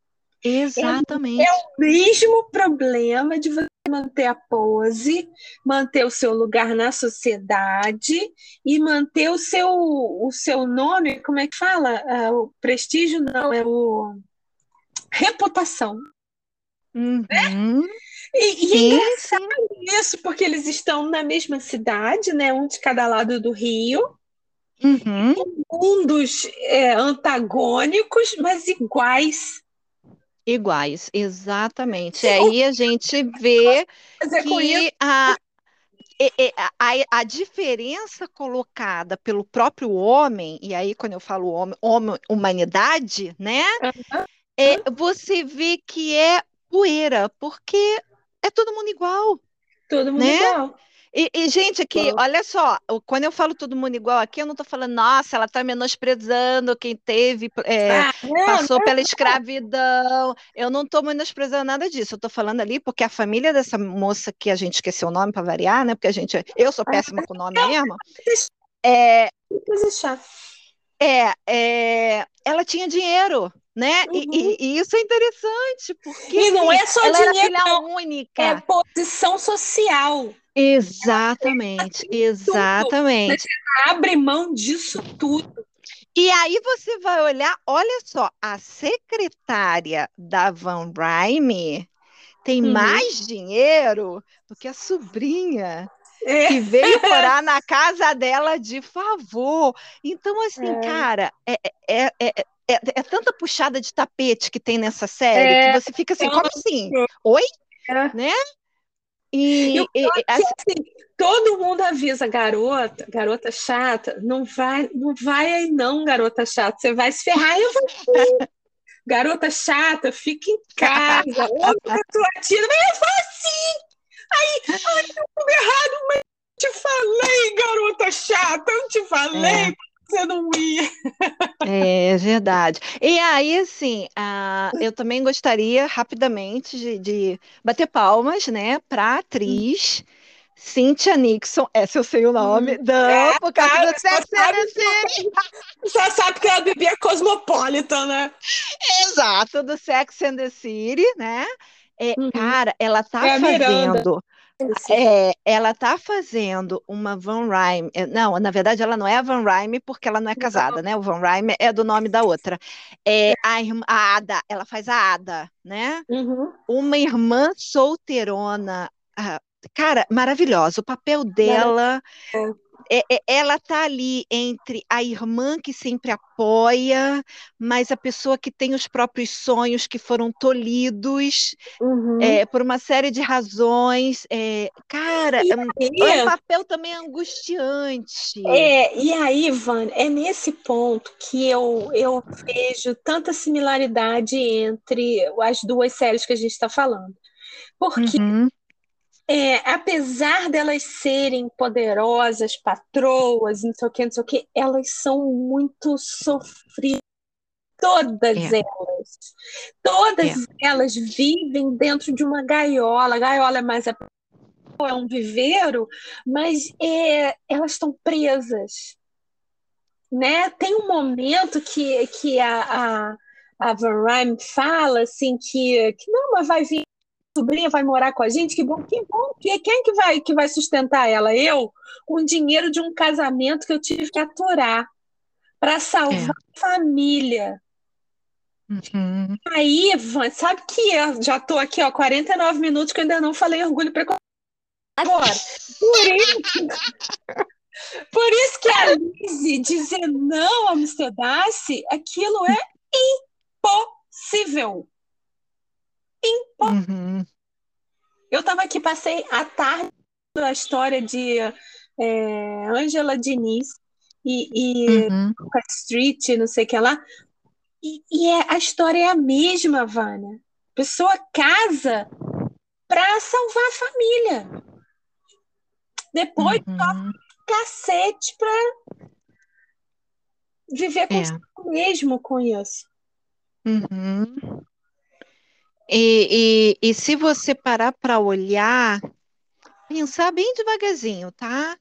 Exatamente. É, é, o mesmo problema de você manter a pose, manter o seu lugar na sociedade e manter o seu, o seu nome, como é que fala? Uh, o prestígio não, é o reputação. Uhum. Né? E, e é engraçado isso, porque eles estão na mesma cidade, né? Um de cada lado do rio. Uhum. Mundos é, antagônicos, mas iguais. Iguais, exatamente. E aí a gente vê que a, a, a, diferença colocada pelo próprio homem, e aí quando eu falo homem, homem humanidade, né? Uhum. É, você vê que é poeira, porque é todo mundo igual. Todo mundo né? igual. E, e, gente, aqui, olha só, quando eu falo todo mundo igual aqui, eu não estou falando, nossa, ela está menosprezando quem teve, é, ah, passou pela escravidão. Eu não estou menosprezando nada disso. Eu estou falando ali porque a família dessa moça que a gente esqueceu o nome para variar, né? Porque a gente, eu sou péssima com o nome mesmo. É, é, é, ela tinha dinheiro né? Uhum. E, e, isso é interessante, porque e não é só dinheiro, filha única. É posição social. Exatamente, exatamente. Você abre mão disso tudo. E aí você vai olhar, olha só, a secretária da Van Rhyme tem uhum. mais dinheiro do que a sobrinha. É. Que veio (laughs) morar na casa dela de favor. Então, assim, é. cara, é, é, é, é, é, tanta puxada de tapete que tem nessa série que você fica assim, como assim? Oi? Né? E, e, e assim, assim, todo mundo avisa, garota, garota chata, não vai, não vai aí não, garota chata, você vai se ferrar e eu vou (laughs) Garota chata, fica em casa, ouve a (laughs) tua tia, mas eu assim. Aí, ai, tudo errado, mas eu te falei, garota chata, eu te falei, é você não ia. É verdade. E aí, assim, uh, eu também gostaria rapidamente de, de bater palmas, né, para a atriz. Cynthia Nixon, essa eu sei o nome, hum. não, é, por causa do Sex and Você sabe que ela bebia cosmopolita, né? Exato, do Sex and the City, né? É, uhum. Cara, ela tá é fazendo é, ela está fazendo uma Van Rhyme. É, não, na verdade, ela não é a Van Rhyme porque ela não é casada, né? O Van Rhyme é do nome da outra. É a, irmã, a Ada, ela faz a Ada, né? Uhum. Uma irmã solteirona. cara, maravilhosa. O papel dela. É, ela tá ali entre a irmã que sempre apoia, mas a pessoa que tem os próprios sonhos que foram tolhidos uhum. é, por uma série de razões. É, cara, é aí, é um papel também angustiante. É, e aí, Ivan, é nesse ponto que eu, eu vejo tanta similaridade entre as duas séries que a gente está falando. Porque uhum é, apesar delas serem poderosas, patroas, não sei o que, não sei o que, elas são muito sofridas. Todas é. elas. Todas é. elas vivem dentro de uma gaiola. A gaiola é mais a é um viveiro, mas é, elas estão presas. Né? Tem um momento que, que a, a, a Van Rhyme fala assim que, que não, mas vai vir sobrinha vai morar com a gente, que bom, que bom. E quem que vai, que vai sustentar ela? Eu, com dinheiro de um casamento que eu tive que aturar para salvar é. a família. Uhum. Aí, Ivan, sabe que eu já estou aqui, ó, 49 minutos que eu ainda não falei orgulho preconceito. Agora, por isso, por isso que a Lizzie dizer não a Mr. Darcy, aquilo é impossível. Uhum. Eu estava aqui, passei a tarde a história de é, Angela Diniz e, e uhum. Street, não sei o que lá. E, e é, a história é a mesma, Vânia. A pessoa casa para salvar a família. Depois uhum. cacete para viver com é. mesmo com isso. Uhum. E, e, e se você parar para olhar, pensar bem devagarzinho, tá?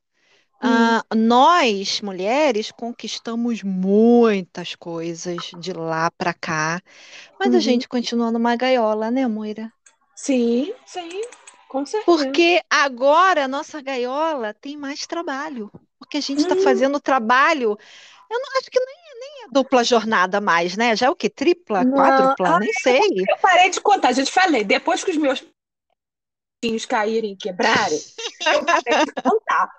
Uh, nós, mulheres, conquistamos muitas coisas de lá para cá, mas uhum. a gente continua numa gaiola, né, Moira? Sim, sim, com certeza. Porque agora a nossa gaiola tem mais trabalho, porque a gente está uhum. fazendo trabalho. Eu não acho que nem nem é dupla jornada mais, né? Já é o que? Tripla, não. quádrupla? Nem sei. Eu parei de contar, já te falei. Depois que os meus caírem e quebrarem, (laughs) eu parei de contar.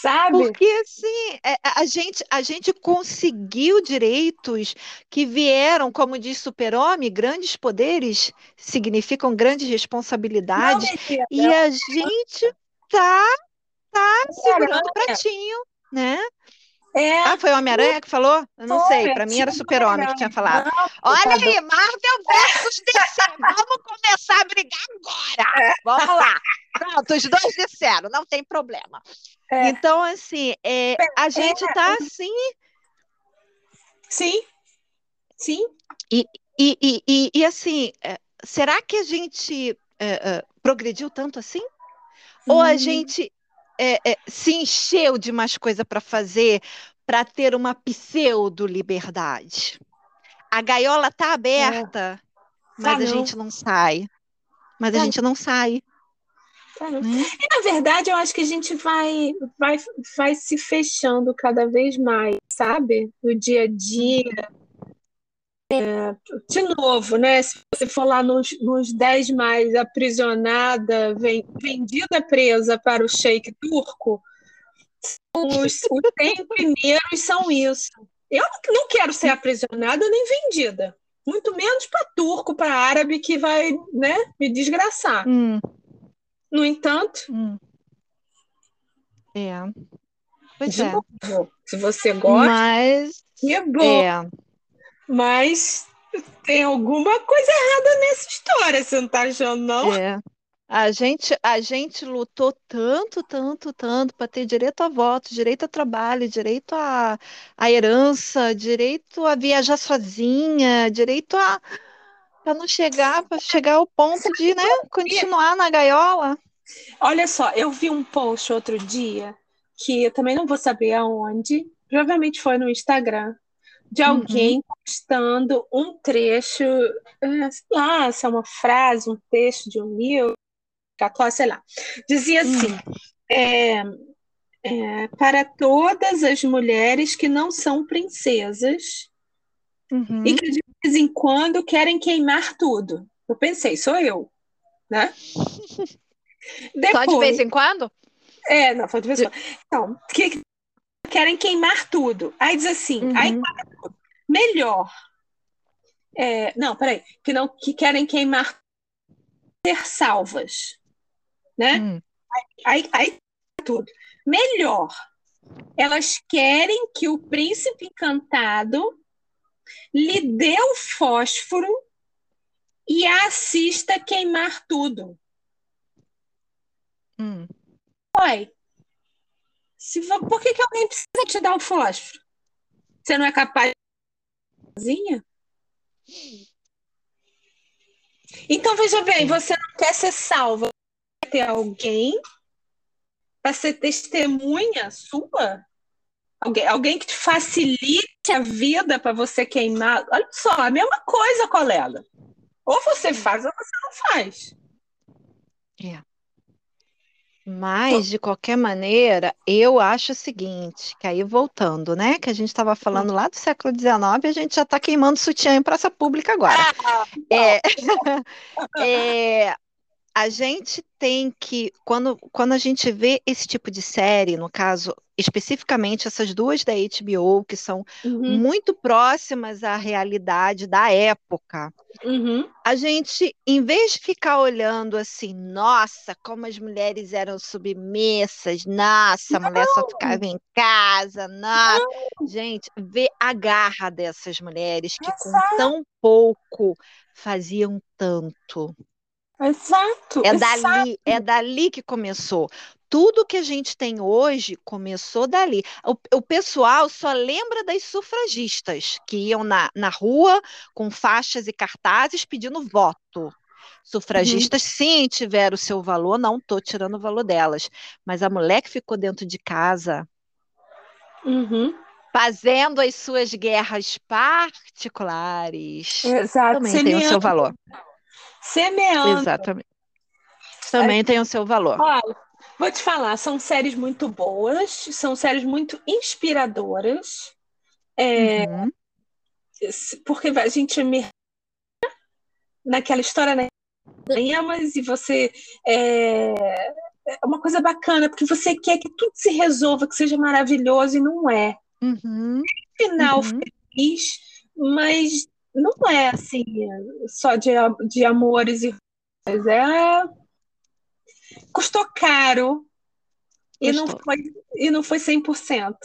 Sabe? Porque assim, é, a gente, a gente conseguiu direitos que vieram, como diz Super-Homem, grandes poderes significam grandes responsabilidades. Não, e a gente tá, tá segurando o pratinho, né? É. Ah, foi o Homem-Aranha que falou? Eu não foi, sei, para mim era Super-Homem que tinha falado. Não, Olha aí, Marvel versus DC. Vamos começar a brigar agora. É. Vamos lá. Pronto, os dois disseram, não tem problema. É. Então, assim, é, a gente está assim. Sim. Sim. E, e, e, e, e assim, é, será que a gente é, progrediu tanto assim? Ou a hum. gente é, é, se encheu de mais coisa para fazer para ter uma pseudo-liberdade. A gaiola está aberta, é. mas a gente não sai. Mas a gente não sai. Hum? na verdade, eu acho que a gente vai, vai, vai se fechando cada vez mais, sabe? No dia a dia, é, de novo, né? Se você for lá nos, nos 10 mais aprisionada, vendida presa para o sheik turco, os, os 100 primeiros são isso. Eu não quero ser aprisionada nem vendida, muito menos para turco, para árabe que vai né, me desgraçar. Hum. No entanto. Hum. É. Pois é. Novo, se você gosta, Mas... é bom. É. Mas tem alguma coisa errada nessa história, você não tá achando, não? É. A gente, a gente lutou tanto, tanto, tanto para ter direito a voto, direito a trabalho, direito a, a herança, direito a viajar sozinha, direito a para não chegar, para chegar ao ponto de, né, continuar na gaiola. Olha só, eu vi um post outro dia que eu também não vou saber aonde, provavelmente foi no Instagram, de alguém uhum. postando um trecho, é, sei lá, se é uma frase, um texto de um livro, sei lá. Dizia assim: uhum. é, é, para todas as mulheres que não são princesas uhum. e que de vez em quando querem queimar tudo. Eu pensei, sou eu, né? Depois, (laughs) só de vez em quando? É, não, só de vez em quando. Então, que querem queimar tudo. Aí diz assim, uhum. aí melhor. É, não, peraí, que não que querem queimar ser salvas, né? Hum. Aí, aí, aí tudo. Melhor. Elas querem que o príncipe encantado lhe dê o fósforo e a assista queimar tudo. Hum. Oi. Se, por que, que alguém precisa te dar o fósforo? Você não é capaz de sozinha? Então, veja bem, você não quer ser salva, quer ter alguém para ser testemunha sua? Alguém, alguém que te facilite a vida para você queimar. Olha só, a mesma coisa, colega. Ou você faz ou você não faz. É. Mas, de qualquer maneira, eu acho o seguinte, que aí voltando, né? Que a gente estava falando lá do século XIX, a gente já está queimando sutiã em praça pública agora. Ah, é, (laughs) é, a gente tem que, quando, quando a gente vê esse tipo de série, no caso, especificamente essas duas da HBO, que são uhum. muito próximas à realidade da época, uhum. a gente, em vez de ficar olhando assim, nossa, como as mulheres eram submissas, nossa, a mulher só ficava em casa, nossa. Não. Gente, vê a garra dessas mulheres que Exato. com tão pouco faziam tanto. Exato. É exato. dali, é dali que começou. Tudo que a gente tem hoje começou dali. O, o pessoal só lembra das sufragistas que iam na, na rua com faixas e cartazes pedindo voto. Sufragistas, uhum. sim, tiveram o seu valor, não estou tirando o valor delas. Mas a mulher que ficou dentro de casa, uhum. fazendo as suas guerras particulares, Exato. também tem o seu valor. Semeando. Exatamente. Também tem o seu valor. Olha, vou te falar, são séries muito boas, são séries muito inspiradoras. É, uhum. Porque a gente me naquela história, né? Mas e você é, é uma coisa bacana, porque você quer que tudo se resolva, que seja maravilhoso, e não é. Uhum. Final uhum. feliz, mas não é assim, só de, de amores e é custou caro e não foi e não foi 100%.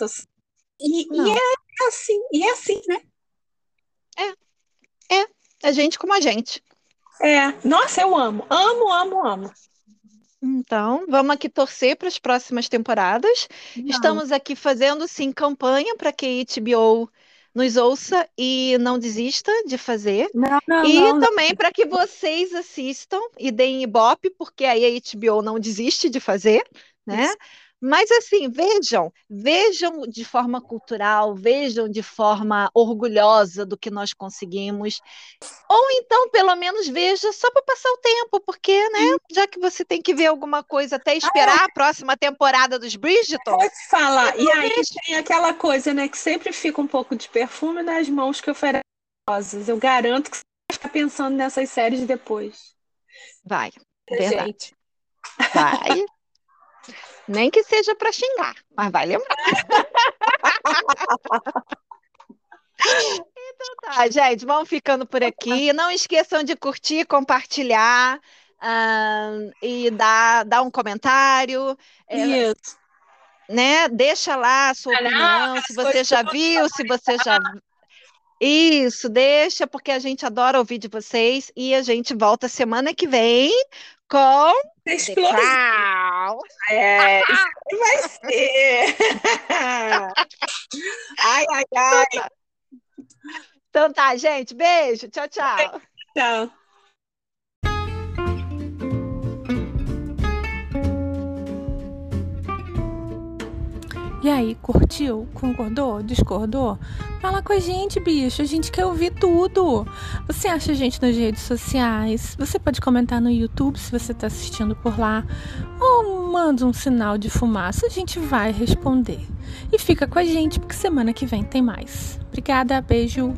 E, não. e é assim, e é assim, né? É. É, é gente como a gente. É, nossa, eu amo, amo, amo, amo. Então, vamos aqui torcer para as próximas temporadas. Não. Estamos aqui fazendo sim campanha para que a HBO nos ouça e não desista de fazer. Não, não, e não, também para que vocês assistam e deem ibope, porque aí a HBO não desiste de fazer, né? Isso. Mas assim, vejam, vejam de forma cultural, vejam de forma orgulhosa do que nós conseguimos. Ou então, pelo menos, veja só para passar o tempo, porque, né, já que você tem que ver alguma coisa até esperar ah, a próxima temporada dos Bridgerton. Pode falar. E aí tem aquela coisa, né, que sempre fica um pouco de perfume nas mãos que oferecem rosas. Eu garanto que você vai ficar pensando nessas séries depois. Vai, verdade. Gente. Vai. (laughs) Nem que seja para xingar, mas vai lembrar. (laughs) então tá, gente, vamos ficando por aqui. Não esqueçam de curtir, compartilhar uh, e dar, dar um comentário. É, Isso. né? Deixa lá a sua opinião, se você já viu, se você já. Isso, deixa, porque a gente adora ouvir de vocês e a gente volta semana que vem com Explosão. É, isso vai ser. (laughs) ai, ai, ai. Então tá, gente. Beijo. Tchau, tchau. Tchau. E aí, curtiu? Concordou? Discordou? Fala com a gente, bicho. A gente quer ouvir tudo. Você acha a gente nas redes sociais? Você pode comentar no YouTube se você está assistindo por lá. Ou manda um sinal de fumaça. A gente vai responder. E fica com a gente, porque semana que vem tem mais. Obrigada, beijo.